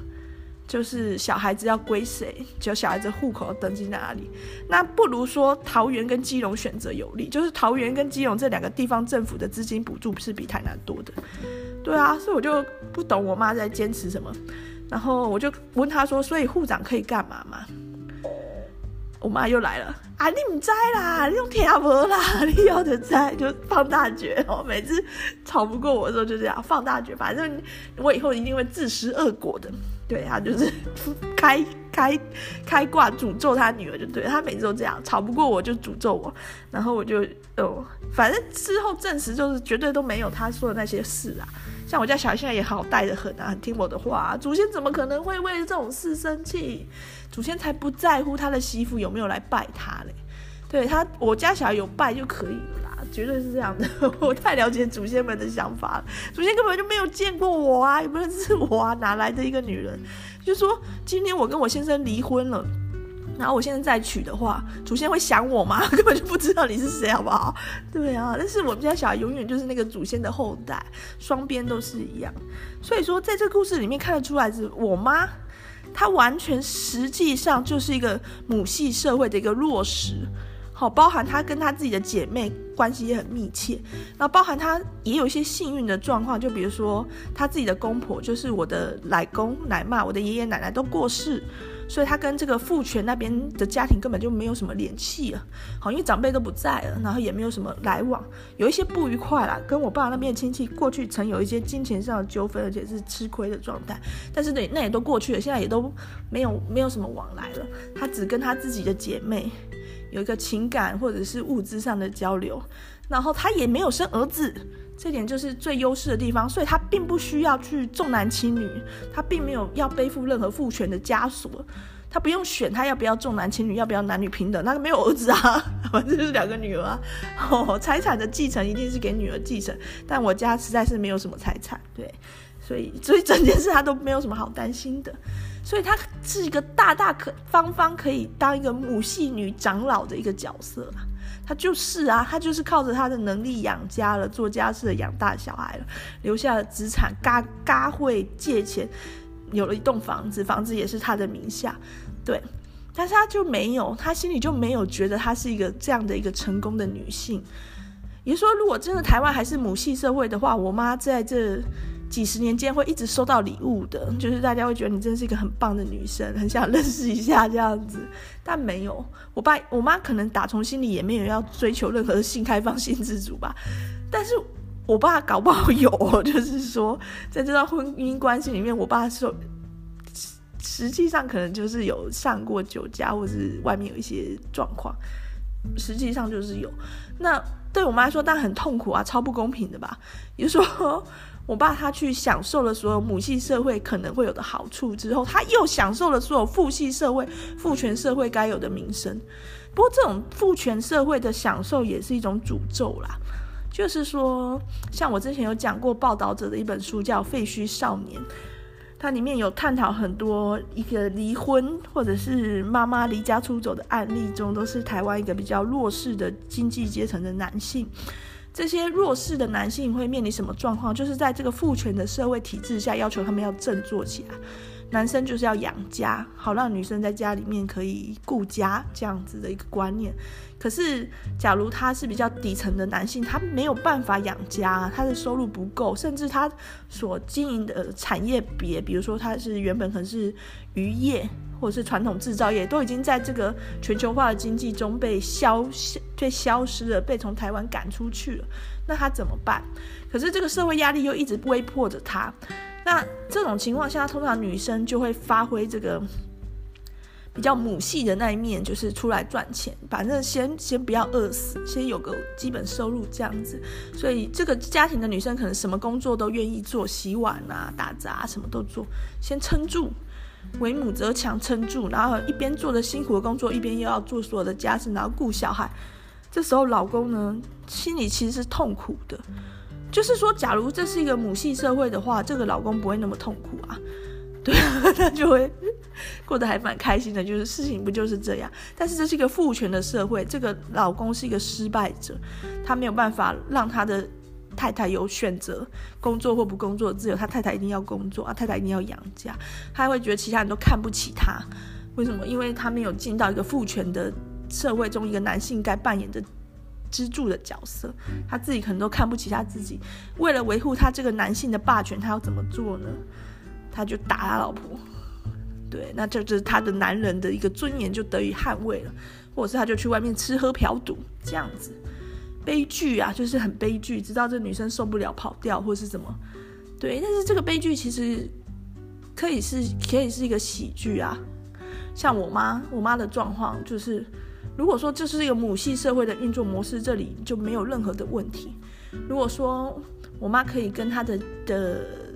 Speaker 1: 就是小孩子要归谁，就小孩子户口要登记在哪里。那不如说桃园跟基隆选择有利，就是桃园跟基隆这两个地方政府的资金补助是比台南多的。对啊，所以我就不懂我妈在坚持什么。然后我就问她说：“所以护长可以干嘛嘛？”我妈又来了啊！你唔知啦，你用听无啦，你要的在就放大绝哦。每次吵不过我的时候就这样放大绝，反正我以后一定会自食恶果的。对，他就是 开开开挂诅咒他女儿，就对，他每次都这样，吵不过我就诅咒我，然后我就哦，反正之后证实就是绝对都没有他说的那些事啊。像我家小孩现在也好带得很啊，很听我的话啊。祖先怎么可能会为这种事生气？祖先才不在乎他的媳妇有没有来拜他嘞。对他，我家小孩有拜就可以了，绝对是这样的。我太了解祖先们的想法了，祖先根本就没有见过我啊，也不认识我啊，哪来的一个女人？就说今天我跟我先生离婚了，然后我现在再娶的话，祖先会想我吗？根本就不知道你是谁，好不好？对啊，但是我们家小孩永远就是那个祖先的后代，双边都是一样。所以说，在这故事里面看得出来是我妈。她完全实际上就是一个母系社会的一个落实，好，包含她跟她自己的姐妹关系也很密切，然后包含她也有一些幸运的状况，就比如说她自己的公婆，就是我的奶公奶妈，我的爷爷奶奶都过世。所以他跟这个父权那边的家庭根本就没有什么联系了，好，因为长辈都不在了，然后也没有什么来往，有一些不愉快啦。跟我爸那边的亲戚过去曾有一些金钱上的纠纷，而且是吃亏的状态，但是那那也都过去了，现在也都没有没有什么往来了。他只跟他自己的姐妹有一个情感或者是物资上的交流，然后他也没有生儿子。这点就是最优势的地方，所以他并不需要去重男轻女，他并没有要背负任何父权的枷锁，他不用选他要不要重男轻女，要不要男女平等，那个没有儿子啊，反正就是两个女儿啊，哦，财产的继承一定是给女儿继承，但我家实在是没有什么财产，对，所以所以整件事他都没有什么好担心的，所以她是一个大大可方方可以当一个母系女长老的一个角色她。就是啊，她就是靠着她的能力养家了，做家事养大小孩了，留下了资产，嘎嘎会借钱，有了一栋房子，房子也是她的名下，对，但是她就没有，她心里就没有觉得她是一个这样的一个成功的女性。也说，如果真的台湾还是母系社会的话，我妈在这。几十年间会一直收到礼物的，就是大家会觉得你真是一个很棒的女生，很想认识一下这样子。但没有，我爸我妈可能打从心里也没有要追求任何的性开放、性自主吧。但是我爸搞不好有，就是说在这段婚姻关系里面，我爸是实际上可能就是有上过酒家，或是外面有一些状况。实际上就是有。那对我妈来说，当然很痛苦啊，超不公平的吧？也就是说，我爸他去享受了所有母系社会可能会有的好处之后，他又享受了所有父系社会、父权社会该有的名声。不过，这种父权社会的享受也是一种诅咒啦。就是说，像我之前有讲过报道者的一本书，叫《废墟少年》。它里面有探讨很多一个离婚或者是妈妈离家出走的案例中，都是台湾一个比较弱势的经济阶层的男性。这些弱势的男性会面临什么状况？就是在这个父权的社会体制下，要求他们要振作起来。男生就是要养家，好让女生在家里面可以顾家，这样子的一个观念。可是，假如他是比较底层的男性，他没有办法养家，他的收入不够，甚至他所经营的产业别，比如说他是原本可能是渔业或者是传统制造业，都已经在这个全球化的经济中被消被消失了，被从台湾赶出去了。那他怎么办？可是这个社会压力又一直威迫着他。那这种情况下，通常女生就会发挥这个比较母系的那一面，就是出来赚钱，反正先先不要饿死，先有个基本收入这样子。所以这个家庭的女生可能什么工作都愿意做，洗碗啊、打杂什么都做，先撑住，为母则强，撑住。然后一边做着辛苦的工作，一边又要做所有的家事，然后顾小孩。这时候老公呢，心里其实是痛苦的。就是说，假如这是一个母系社会的话，这个老公不会那么痛苦啊，对啊，他就会过得还蛮开心的。就是事情不就是这样？但是这是一个父权的社会，这个老公是一个失败者，他没有办法让他的太太有选择工作或不工作的自由，他太太一定要工作啊，太太一定要养家，他会觉得其他人都看不起他。为什么？因为他没有尽到一个父权的社会中，一个男性该扮演的。支柱的角色，他自己可能都看不起他自己。为了维护他这个男性的霸权，他要怎么做呢？他就打他老婆。对，那这就是他的男人的一个尊严就得以捍卫了。或者是他就去外面吃喝嫖赌这样子，悲剧啊，就是很悲剧。知道这女生受不了跑掉，或是什么。对，但是这个悲剧其实可以是可以是一个喜剧啊。像我妈，我妈的状况就是。如果说这是一个母系社会的运作模式，这里就没有任何的问题。如果说我妈可以跟她的的。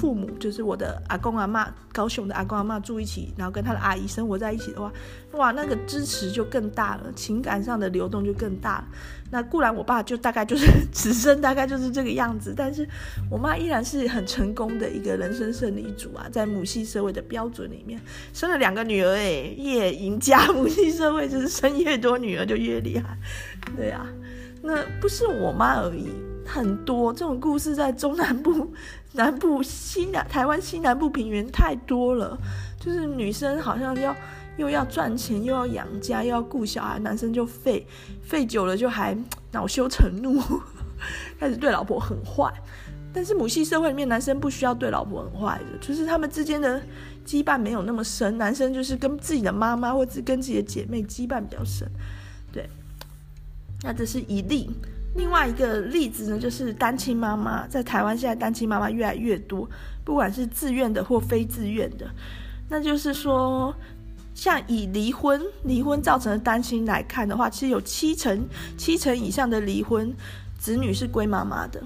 Speaker 1: 父母就是我的阿公阿嬷，高雄的阿公阿嬷住一起，然后跟他的阿姨生活在一起的话，哇，那个支持就更大了，情感上的流动就更大了。那固然我爸就大概就是此生大概就是这个样子，但是我妈依然是很成功的一个人生胜利组啊，在母系社会的标准里面生了两个女儿，哎，耶，赢家！母系社会就是生越多女儿就越厉害，对啊，那不是我妈而已。很多这种故事在中南部、南部、西南台湾西南部平原太多了，就是女生好像要又要赚钱，又要养家，又要顾小孩，男生就废废久了，就还 恼羞成怒，开始对老婆很坏。但是母系社会里面，男生不需要对老婆很坏的，就是他们之间的羁绊没有那么深，男生就是跟自己的妈妈或者跟自己的姐妹羁绊比较深。对，那这是一例。另外一个例子呢，就是单亲妈妈，在台湾现在单亲妈妈越来越多，不管是自愿的或非自愿的。那就是说，像以离婚、离婚造成的单亲来看的话，其实有七成、七成以上的离婚子女是归妈妈的。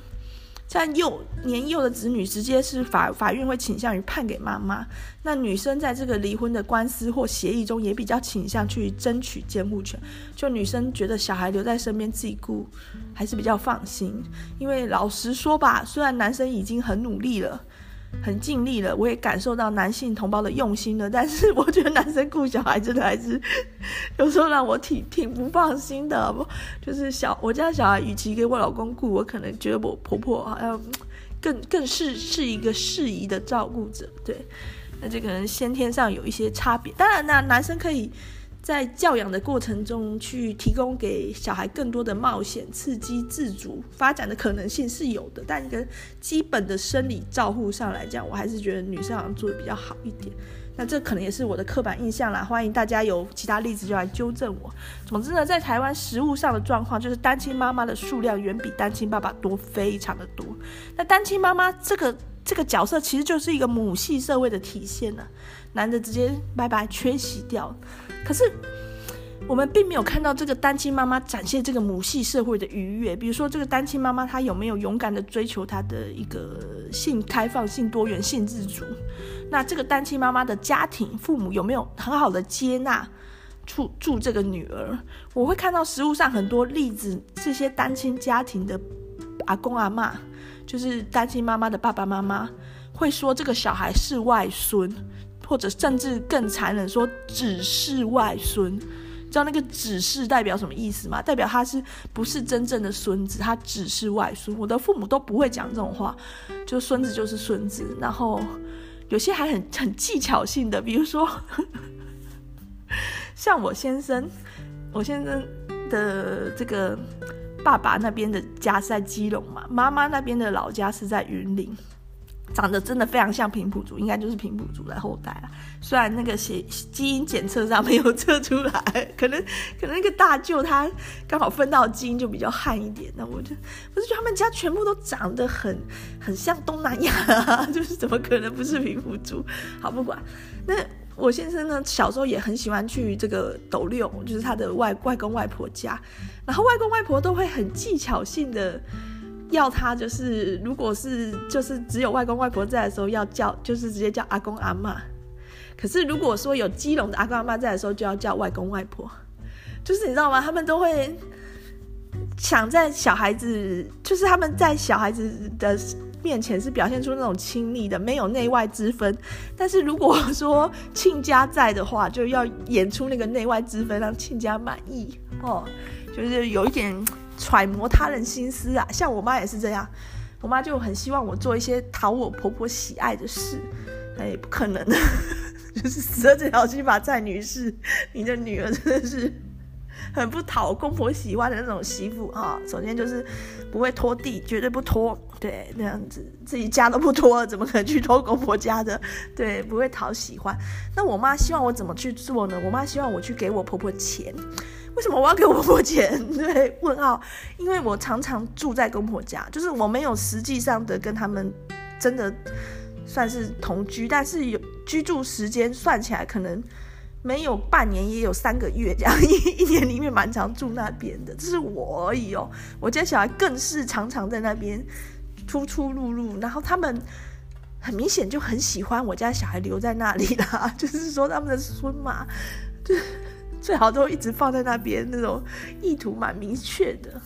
Speaker 1: 但幼年幼的子女，直接是法法院会倾向于判给妈妈。那女生在这个离婚的官司或协议中，也比较倾向去争取监护权。就女生觉得小孩留在身边自己顾，还是比较放心。因为老实说吧，虽然男生已经很努力了。很尽力了，我也感受到男性同胞的用心了，但是我觉得男生顾小孩真的还是 有时候让我挺挺不放心的。不，就是小我家小孩，与其给我老公顾，我可能觉得我婆婆好像更更是是一个适宜的照顾者。对，那这个人先天上有一些差别。当然，那男生可以。在教养的过程中，去提供给小孩更多的冒险、刺激、自主发展的可能性是有的，但一个基本的生理照护上来讲，我还是觉得女生好像做得比较好一点。那这可能也是我的刻板印象啦，欢迎大家有其他例子就来纠正我。总之呢，在台湾食物上的状况就是单亲妈妈的数量远比单亲爸爸多，非常的多。那单亲妈妈这个这个角色其实就是一个母系社会的体现呢、啊，男的直接拜拜缺席掉。可是，我们并没有看到这个单亲妈妈展现这个母系社会的愉悦。比如说，这个单亲妈妈她有没有勇敢的追求她的一个性开放、性多元、性自主？那这个单亲妈妈的家庭父母有没有很好的接纳住住这个女儿？我会看到实务上很多例子，这些单亲家庭的阿公阿嬷，就是单亲妈妈的爸爸妈妈，会说这个小孩是外孙，或者甚至更残忍说只是外孙。知道那个“只是”代表什么意思吗？代表他是不是真正的孙子？他只是外孙。我的父母都不会讲这种话，就孙子就是孙子。然后有些还很很技巧性的，比如说 像我先生，我先生的这个爸爸那边的家是在基隆嘛，妈妈那边的老家是在云林。长得真的非常像平埔族，应该就是平埔族的后代啦。虽然那个基因检测上没有测出来，可能可能那个大舅他刚好分到基因就比较汉一点。那我就不是觉得他们家全部都长得很很像东南亚，就是怎么可能不是平埔族？好，不管。那我先生呢，小时候也很喜欢去这个斗六，就是他的外外公外婆家，然后外公外婆都会很技巧性的。要他就是，如果是就是只有外公外婆在的时候，要叫就是直接叫阿公阿妈。可是如果说有基隆的阿公阿妈在的时候，就要叫外公外婆。就是你知道吗？他们都会想在小孩子，就是他们在小孩子的面前是表现出那种亲昵的，没有内外之分。但是如果 说亲家在的话，就要演出那个内外之分，让亲家满意哦。就是有一点。揣摩他人心思啊，像我妈也是这样，我妈就很希望我做一些讨我婆婆喜爱的事，哎，不可能的，就是死了这条心吧，蔡女士，你的女儿真的是很不讨公婆喜欢的那种媳妇啊。首先就是不会拖地，绝对不拖，对，那样子自己家都不拖，怎么可能去拖公婆家的？对，不会讨喜欢。那我妈希望我怎么去做呢？我妈希望我去给我婆婆钱。为什么我要给我婆婆钱？对，问号，因为我常常住在公婆家，就是我没有实际上的跟他们真的算是同居，但是有居住时间算起来可能没有半年，也有三个月这样，一一年里面蛮常住那边的，这是我而已哦。我家小孩更是常常在那边出出入入，然后他们很明显就很喜欢我家小孩留在那里啦，就是说他们的孙嘛，就。最好都一直放在那边，那种意图蛮明确的。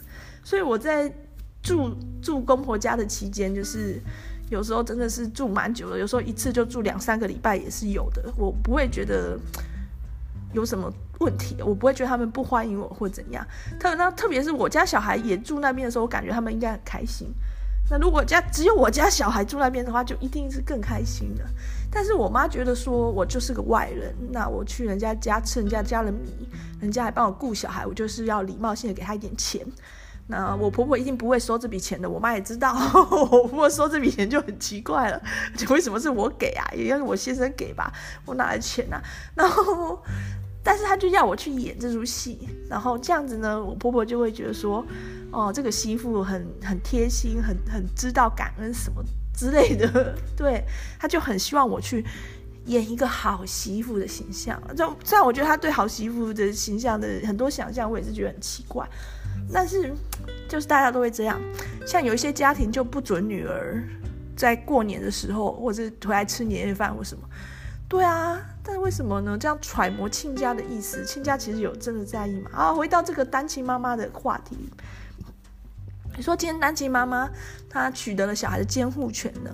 Speaker 1: 所以我在住住公婆家的期间，就是有时候真的是住蛮久的，有时候一次就住两三个礼拜也是有的。我不会觉得有什么问题，我不会觉得他们不欢迎我或怎样。特那特别是我家小孩也住那边的时候，我感觉他们应该很开心。那如果家只有我家小孩住那边的话，就一定是更开心的。但是我妈觉得说我就是个外人，那我去人家家吃人家家的米，人家还帮我顾小孩，我就是要礼貌性的给他一点钱。那我婆婆一定不会收这笔钱的，我妈也知道，我婆婆收这笔钱就很奇怪了，就为什么是我给啊？也要我先生给吧？我哪来钱啊？然后。但是他就要我去演这出戏，然后这样子呢，我婆婆就会觉得说，哦，这个媳妇很很贴心，很很知道感恩什么之类的，对，他就很希望我去演一个好媳妇的形象。就虽然我觉得他对好媳妇的形象的很多想象，我也是觉得很奇怪，但是就是大家都会这样，像有一些家庭就不准女儿在过年的时候，或者是回来吃年夜饭或什么。对啊，但是为什么呢？这样揣摩亲家的意思，亲家其实有真的在意吗？啊，回到这个单亲妈妈的话题，你说今天单亲妈妈她取得了小孩的监护权呢？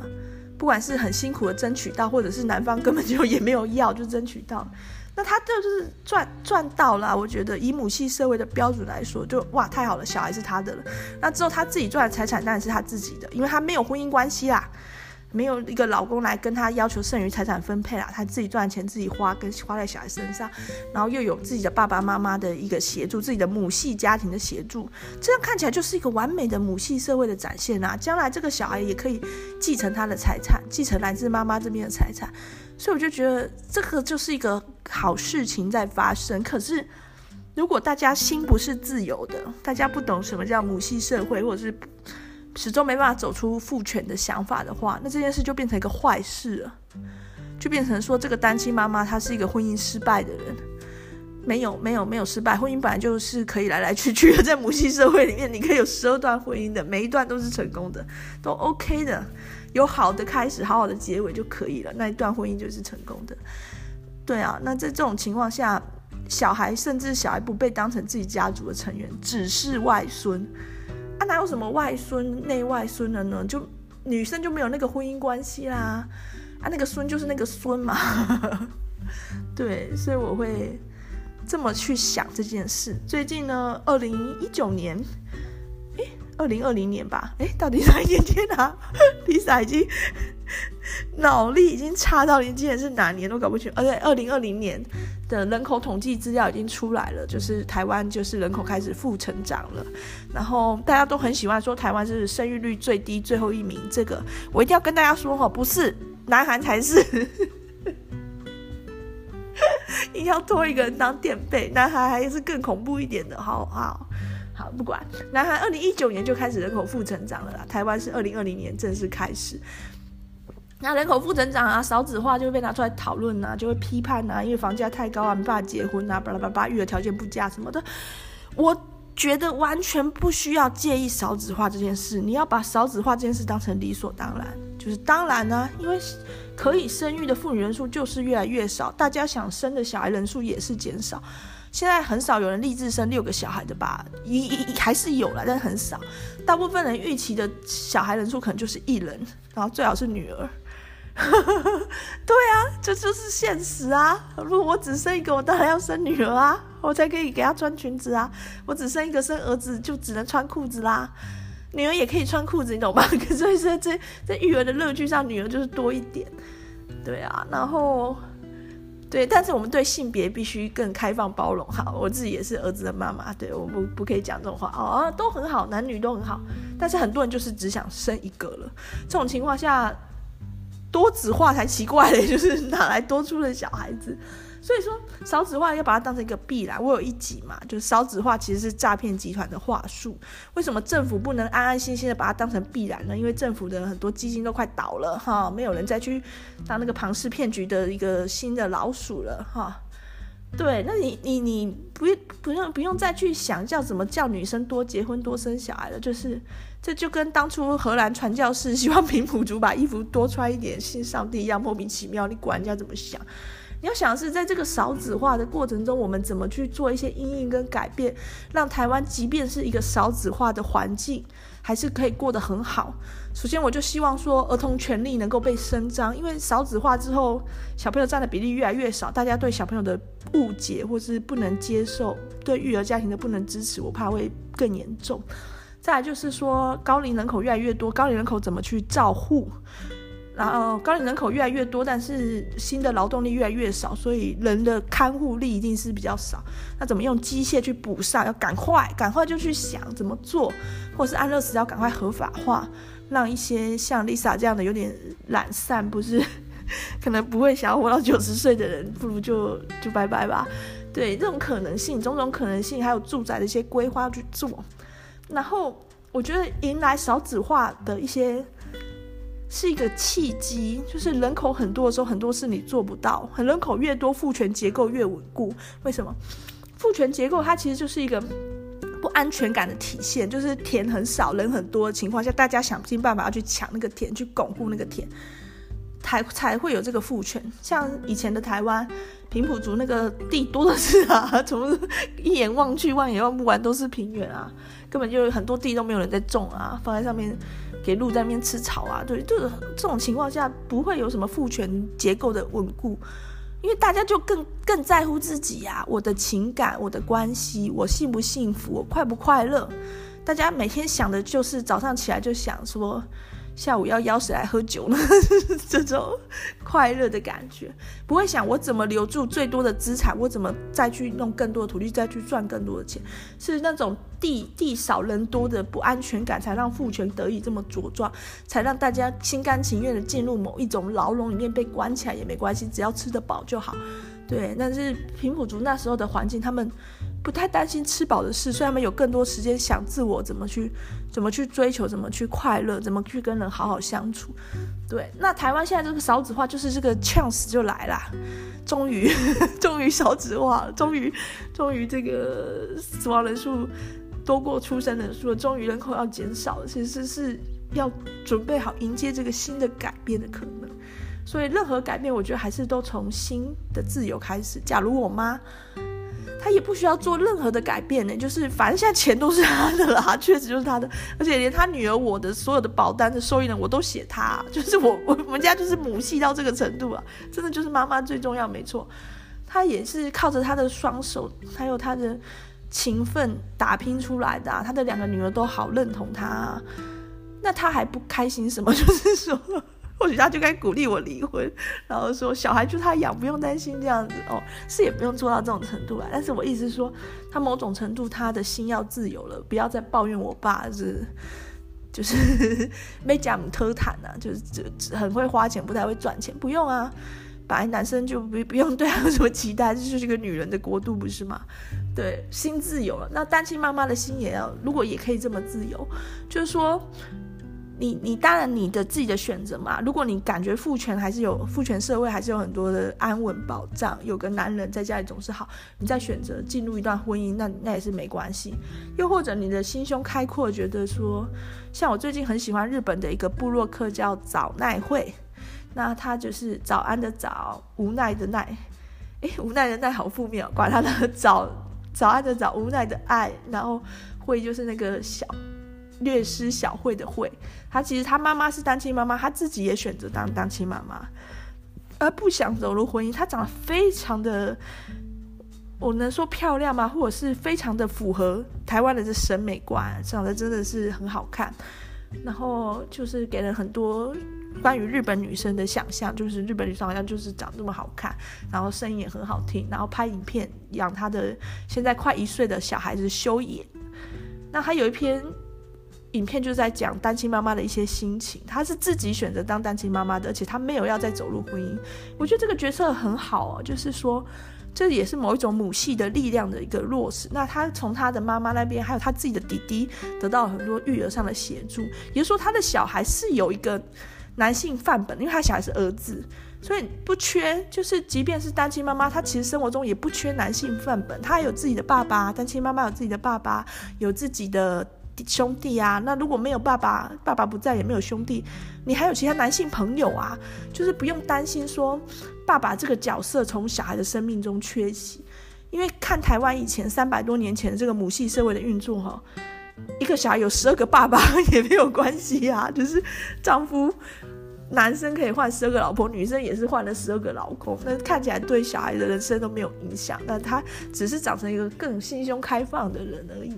Speaker 1: 不管是很辛苦的争取到，或者是男方根本就也没有要就争取到，那他就是赚赚到了。我觉得以母系社会的标准来说，就哇太好了，小孩是他的了。那之后他自己赚的财产当然是他自己的，因为他没有婚姻关系啦。没有一个老公来跟他要求剩余财产分配啦，他自己赚钱自己花，跟花在小孩身上，然后又有自己的爸爸妈妈的一个协助，自己的母系家庭的协助，这样看起来就是一个完美的母系社会的展现啊！将来这个小孩也可以继承他的财产，继承来自妈妈这边的财产，所以我就觉得这个就是一个好事情在发生。可是如果大家心不是自由的，大家不懂什么叫母系社会，或者是。始终没办法走出父权的想法的话，那这件事就变成一个坏事了，就变成说这个单亲妈妈她是一个婚姻失败的人。没有没有没有失败，婚姻本来就是可以来来去去的，在母系社会里面，你可以有十二段婚姻的，每一段都是成功的，都 OK 的，有好的开始，好好的结尾就可以了，那一段婚姻就是成功的。对啊，那在这种情况下，小孩甚至小孩不被当成自己家族的成员，只是外孙，啊，哪有什么外孙内外孙的呢？就女生就没有那个婚姻关系啦，啊，那个孙就是那个孙嘛，对，所以我会。这么去想这件事。最近呢，二零一九年，哎，二零二零年吧，哎，到底哪一年？天啊，Lisa 已经 脑力已经差到连今年是哪年都搞不清。而且二零二零年的人口统计资料已经出来了，就是台湾就是人口开始负成长了。然后大家都很喜欢说台湾是生育率最低最后一名，这个我一定要跟大家说哈，不是，南韩才是。硬要拖一个人当垫背，南韩还是更恐怖一点的，好好好，不管。南韩二零一九年就开始人口负成长了啦，台湾是二零二零年正式开始。那人口负成长啊，少子化就会被拿出来讨论啊，就会批判啊，因为房价太高啊，没办法结婚啊，巴拉巴拉，育儿条件不佳什么的。我觉得完全不需要介意少子化这件事，你要把少子化这件事当成理所当然，就是当然、啊，因为。可以生育的妇女人数就是越来越少，大家想生的小孩人数也是减少。现在很少有人立志生六个小孩的吧？一一还是有了，但是很少。大部分人预期的小孩人数可能就是一人，然后最好是女儿。对啊，这就是现实啊！如果我只生一个，我当然要生女儿啊，我才可以给她穿裙子啊。我只生一个生儿子，就只能穿裤子啦。女儿也可以穿裤子，你懂吗？可是在这在育儿的乐趣上，女儿就是多一点，对啊。然后，对，但是我们对性别必须更开放包容哈。我自己也是儿子的妈妈，对，我不不可以讲这种话哦，都很好，男女都很好。但是很多人就是只想生一个了，这种情况下，多子化才奇怪嘞，就是哪来多出的小孩子？所以说少子化要把它当成一个必然。我有一集嘛，就是少子化其实是诈骗集团的话术。为什么政府不能安安心心的把它当成必然呢？因为政府的很多基金都快倒了哈，没有人再去当那个庞氏骗局的一个新的老鼠了哈。对，那你你你不不用不用再去想叫怎么叫女生多结婚多生小孩了，就是这就跟当初荷兰传教士希望平埔族把衣服多穿一点信上帝一样莫名其妙。你管人家怎么想？你要想的是，在这个少子化的过程中，我们怎么去做一些因应跟改变，让台湾即便是一个少子化的环境，还是可以过得很好。首先，我就希望说，儿童权利能够被伸张，因为少子化之后，小朋友占的比例越来越少，大家对小朋友的误解或是不能接受，对育儿家庭的不能支持，我怕会更严重。再就是说，高龄人口越来越多，高龄人口怎么去照护？然后高龄人口越来越多，但是新的劳动力越来越少，所以人的看护力一定是比较少。那怎么用机械去补上？要赶快，赶快就去想怎么做，或是安乐死要赶快合法化，让一些像 Lisa 这样的有点懒散，不是 可能不会想要活到九十岁的人，不如就就拜拜吧。对，这种可能性，种种可能性，还有住宅的一些规划去做。然后我觉得迎来少子化的一些。是一个契机，就是人口很多的时候，很多事你做不到。人口越多，父权结构越稳固。为什么？父权结构它其实就是一个不安全感的体现，就是田很少，人很多的情况下，大家想尽办法要去抢那个田，去巩固那个田，才才会有这个父权。像以前的台湾，平埔族那个地多的是啊，从一眼望去，望也望不完，都是平原啊，根本就很多地都没有人在种啊，放在上面。给鹿在那边吃草啊，对，就是这种情况下不会有什么父权结构的稳固，因为大家就更更在乎自己呀、啊，我的情感，我的关系，我幸不幸福，我快不快乐，大家每天想的就是早上起来就想说。下午要邀谁来喝酒呢？这种快乐的感觉，不会想我怎么留住最多的资产，我怎么再去弄更多的土地，再去赚更多的钱，是那种地地少人多的不安全感，才让父权得以这么茁壮，才让大家心甘情愿的进入某一种牢笼里面被关起来也没关系，只要吃得饱就好。对，但是平埔族那时候的环境，他们不太担心吃饱的事，所以他们有更多时间想自我怎么去怎么去追求，怎么去快乐，怎么去跟人好好相处。对，那台湾现在这个少子化就是这个 chance 就来了，终于终于少子化了，终于终于这个死亡人数多过出生人数了，终于人口要减少了，其实是要准备好迎接这个新的改变的可能。所以任何改变，我觉得还是都从新的自由开始。假如我妈。她也不需要做任何的改变呢，就是反正现在钱都是他的啦，确实就是他的，而且连他女儿我的所有的保单的受益人我都写她，就是我我们家就是母系到这个程度啊，真的就是妈妈最重要，没错。她也是靠着她的双手，还有她的勤奋打拼出来的啊，他的两个女儿都好认同她啊，那她还不开心什么？就是说。或许他就该鼓励我离婚，然后说小孩就他养，不用担心这样子哦，是也不用做到这种程度啦。但是我意思说，他某种程度他的心要自由了，不要再抱怨我爸是就是没讲特坦啊，就是就 很会花钱，不太会赚钱。不用啊，本来男生就不不用对他有什么期待，这就是个女人的国度，不是吗？对，心自由了，那单亲妈妈的心也要，如果也可以这么自由，就是说。你你当然你的自己的选择嘛。如果你感觉父权还是有父权社会还是有很多的安稳保障，有个男人在家里总是好，你再选择进入一段婚姻，那那也是没关系。又或者你的心胸开阔，觉得说，像我最近很喜欢日本的一个部落客叫早奈会，那他就是早安的早，无奈的奈，诶，无奈的奈好负面哦，管他的早早安的早，无奈的爱，然后会就是那个小。略施小惠的惠，她其实她妈妈是单亲妈妈，她自己也选择当单亲妈妈，而不想走入婚姻。她长得非常的，我能说漂亮吗？或者是非常的符合台湾人的审美观，长得真的是很好看。然后就是给人很多关于日本女生的想象，就是日本女生好像就是长这么好看，然后声音也很好听，然后拍影片养她的现在快一岁的小孩子修野。那她有一篇。影片就是在讲单亲妈妈的一些心情，她是自己选择当单亲妈妈的，而且她没有要再走入婚姻。我觉得这个角色很好哦，就是说，这也是某一种母系的力量的一个落实。那她从她的妈妈那边，还有她自己的弟弟，得到很多育儿上的协助。也就是说，她的小孩是有一个男性范本，因为她小孩是儿子，所以不缺。就是即便是单亲妈妈，她其实生活中也不缺男性范本。她有自己的爸爸，单亲妈妈有自己的爸爸，有自己的。兄弟啊，那如果没有爸爸，爸爸不在也没有兄弟，你还有其他男性朋友啊，就是不用担心说爸爸这个角色从小孩的生命中缺席，因为看台湾以前三百多年前这个母系社会的运作哈，一个小孩有十二个爸爸也没有关系啊，就是丈夫男生可以换十二个老婆，女生也是换了十二个老公，那看起来对小孩的人生都没有影响，那他只是长成一个更心胸开放的人而已。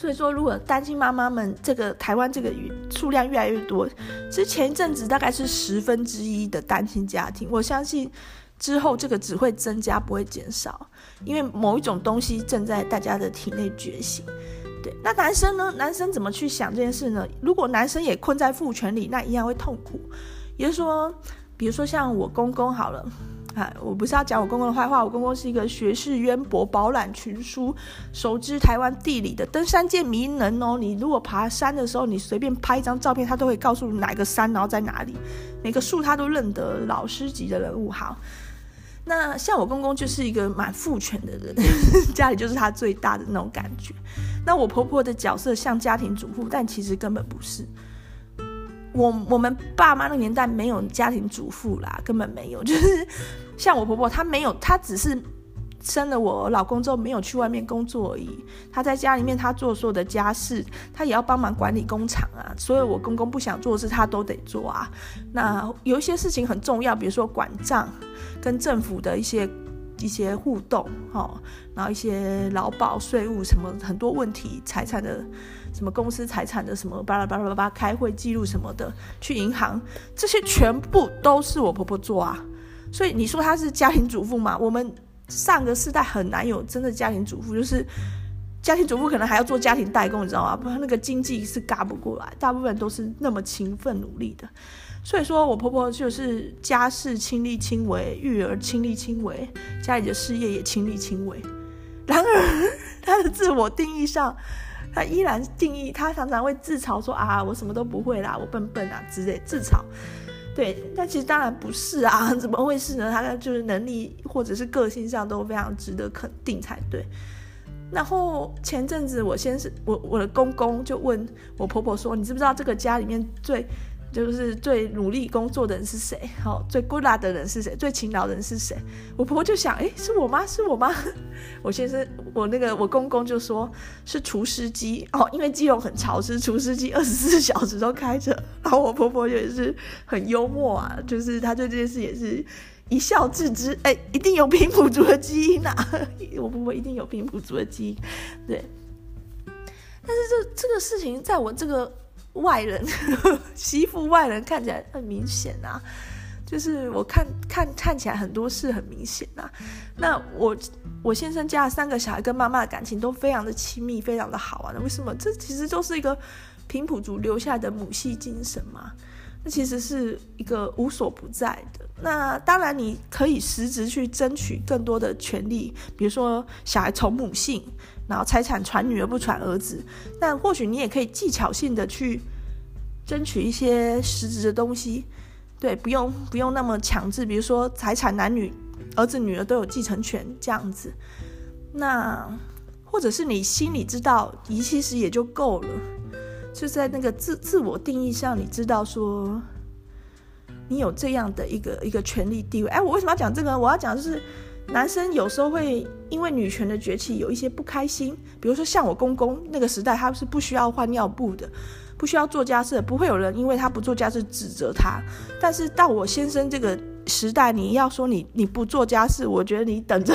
Speaker 1: 所以说，如果单亲妈妈们这个台湾这个数量越来越多，之前一阵子大概是十分之一的单亲家庭，我相信之后这个只会增加不会减少，因为某一种东西正在大家的体内觉醒。对，那男生呢？男生怎么去想这件事呢？如果男生也困在父权里，那一样会痛苦。也就是说，比如说像我公公好了。啊，我不是要讲我公公的坏话，我公公是一个学识渊博、饱览群书、熟知台湾地理的登山界名人哦。你如果爬山的时候，你随便拍一张照片，他都会告诉你哪个山，然后在哪里，每个树他都认得，老师级的人物。好，那像我公公就是一个蛮父权的人，家里就是他最大的那种感觉。那我婆婆的角色像家庭主妇，但其实根本不是。我我们爸妈那个年代没有家庭主妇啦，根本没有。就是像我婆婆，她没有，她只是生了我老公之后没有去外面工作而已。她在家里面，她做所有的家事，她也要帮忙管理工厂啊。所以我公公不想做的事，她都得做啊。那有一些事情很重要，比如说管账，跟政府的一些一些互动，哦，然后一些劳保税务什么很多问题，财产的。什么公司财产的什么巴拉巴拉巴拉，开会记录什么的，去银行，这些全部都是我婆婆做啊。所以你说她是家庭主妇吗？我们上个世代很难有真的家庭主妇，就是家庭主妇可能还要做家庭代工，你知道吗？不然那个经济是嘎不过来，大部分都是那么勤奋努力的。所以说我婆婆就是家事亲力亲为，育儿亲力亲为，家里的事业也亲力亲为。然而她的自我定义上，他依然定义，他常常会自嘲说啊，我什么都不会啦，我笨笨啊之类自嘲。对，但其实当然不是啊，怎么会是呢？他的就是能力或者是个性上都非常值得肯定才对。然后前阵子我先是我我的公公就问我婆婆说，你知不知道这个家里面最就是最努力工作的人是谁？好，最 good 的人是谁？最勤劳的人是谁？我婆婆就想，诶，是我吗？是我吗？我先生，我那个我公公就说是除湿机哦，因为基隆很潮湿，除湿机二十四小时都开着。然后我婆婆也是很幽默啊，就是她对这件事也是一笑置之。诶，一定有平埔族的基因啊！我婆婆一定有平埔族的基因，对。但是这这个事情在我这个。外人 媳妇外人看起来很明显啊，就是我看看看起来很多事很明显啊。那我我先生家三个小孩跟妈妈的感情都非常的亲密，非常的好啊。那为什么？这其实就是一个平埔族留下的母系精神嘛。那其实是一个无所不在的。那当然你可以实质去争取更多的权利，比如说小孩从母姓。然后财产传女儿不传儿子，但或许你也可以技巧性的去争取一些实质的东西，对，不用不用那么强制，比如说财产男女儿子女儿都有继承权这样子，那或者是你心里知道，你其实也就够了，就在那个自自我定义上，你知道说你有这样的一个一个权利地位。哎，我为什么要讲这个？我要讲的是。男生有时候会因为女权的崛起有一些不开心，比如说像我公公那个时代，他是不需要换尿布的，不需要做家事，不会有人因为他不做家事指责他。但是到我先生这个时代，你要说你你不做家事，我觉得你等着，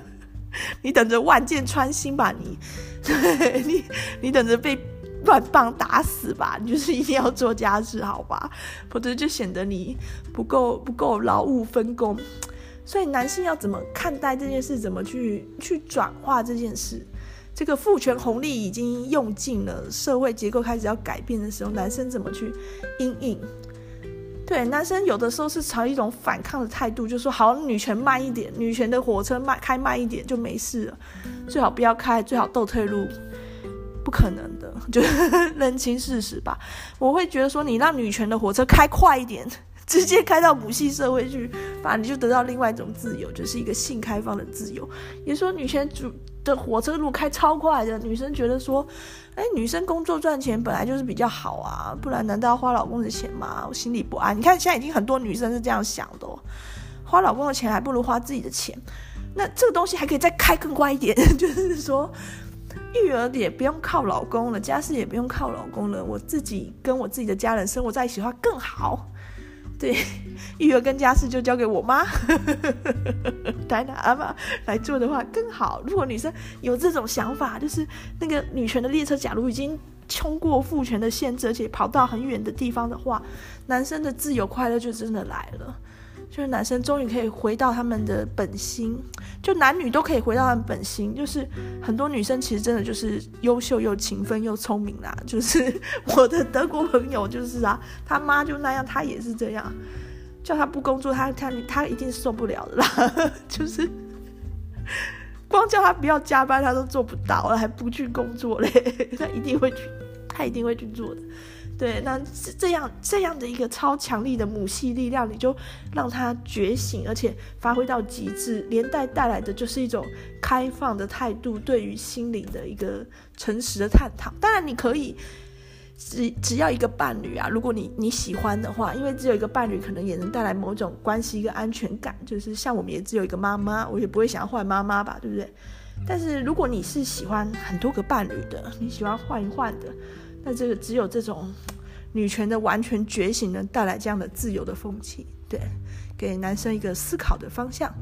Speaker 1: 你等着万箭穿心吧，你，对 你你等着被乱棒打死吧，你就是一定要做家事，好吧？否则就显得你不够不够劳务分工。所以男性要怎么看待这件事？怎么去去转化这件事？这个父权红利已经用尽了，社会结构开始要改变的时候，男生怎么去应应？对，男生有的时候是朝一种反抗的态度，就说好，女权慢一点，女权的火车慢开慢一点就没事了，最好不要开，最好倒退路，不可能的，就 认清事实吧。我会觉得说，你让女权的火车开快一点。直接开到母系社会去，反正你就得到另外一种自由，就是一个性开放的自由。也说女权主的火车路开超快的，女生觉得说，哎，女生工作赚钱本来就是比较好啊，不然难道要花老公的钱吗？我心里不安。你看现在已经很多女生是这样想的哦，花老公的钱还不如花自己的钱。那这个东西还可以再开更快一点，就是说育儿也不用靠老公了，家事也不用靠老公了，我自己跟我自己的家人生活在一起的话更好。对，育儿跟家事就交给我妈，带拿阿妈来做的话更好。如果女生有这种想法，就是那个女权的列车，假如已经冲过父权的限制，而且跑到很远的地方的话，男生的自由快乐就真的来了。就是男生终于可以回到他们的本心，就男女都可以回到他们本心。就是很多女生其实真的就是优秀又勤奋又聪明啦。就是我的德国朋友就是啊，他妈就那样，他也是这样，叫他不工作，他他他一定受不了的啦。就是光叫他不要加班，他都做不到了，还不去工作嘞？他一定会去，他一定会去做的。对，那这样这样的一个超强力的母系力量，你就让他觉醒，而且发挥到极致，连带带来的就是一种开放的态度，对于心灵的一个诚实的探讨。当然，你可以只只要一个伴侣啊，如果你你喜欢的话，因为只有一个伴侣，可能也能带来某种关系一个安全感。就是像我们也只有一个妈妈，我也不会想要换妈妈吧，对不对？但是如果你是喜欢很多个伴侣的，你喜欢换一换的。那这个只有这种女权的完全觉醒，能带来这样的自由的风气，对，给男生一个思考的方向。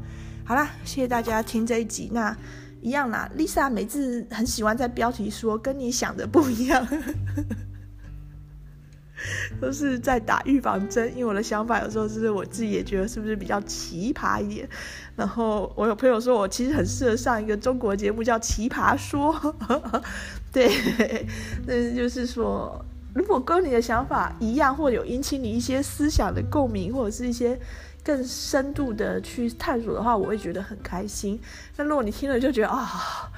Speaker 1: 好啦，谢谢大家听这一集。那一样啦，Lisa 每次很喜欢在标题说跟你想的不一样，都是在打预防针。因为我的想法有时候是我自己也觉得是不是比较奇葩一点。然后我有朋友说我其实很适合上一个中国节目叫《奇葩说》。对，那就是说，如果跟你的想法一样，或有引起你一些思想的共鸣，或者是一些更深度的去探索的话，我会觉得很开心。那如果你听了就觉得啊。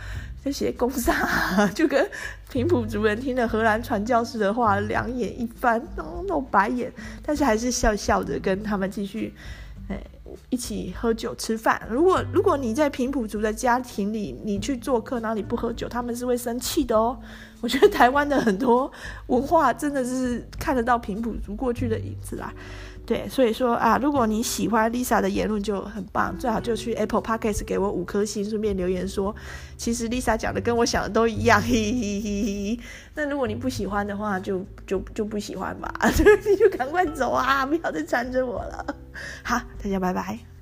Speaker 1: 这些公杀 就跟平埔族人听了荷兰传教士的话，两眼一翻，哦，那种白眼，但是还是笑笑的跟他们继续，哎，一起喝酒吃饭。如果如果你在平埔族的家庭里，你去做客，然后你不喝酒，他们是会生气的哦。我觉得台湾的很多文化真的是看得到平埔族过去的影子啦。对，所以说啊，如果你喜欢 Lisa 的言论就很棒，最好就去 Apple Podcast 给我五颗星，顺便留言说，其实 Lisa 讲的跟我想的都一样，嘿嘿嘿嘿。那如果你不喜欢的话，就就就不喜欢吧，你就赶快走啊，不要再缠着我了。好，大家拜拜。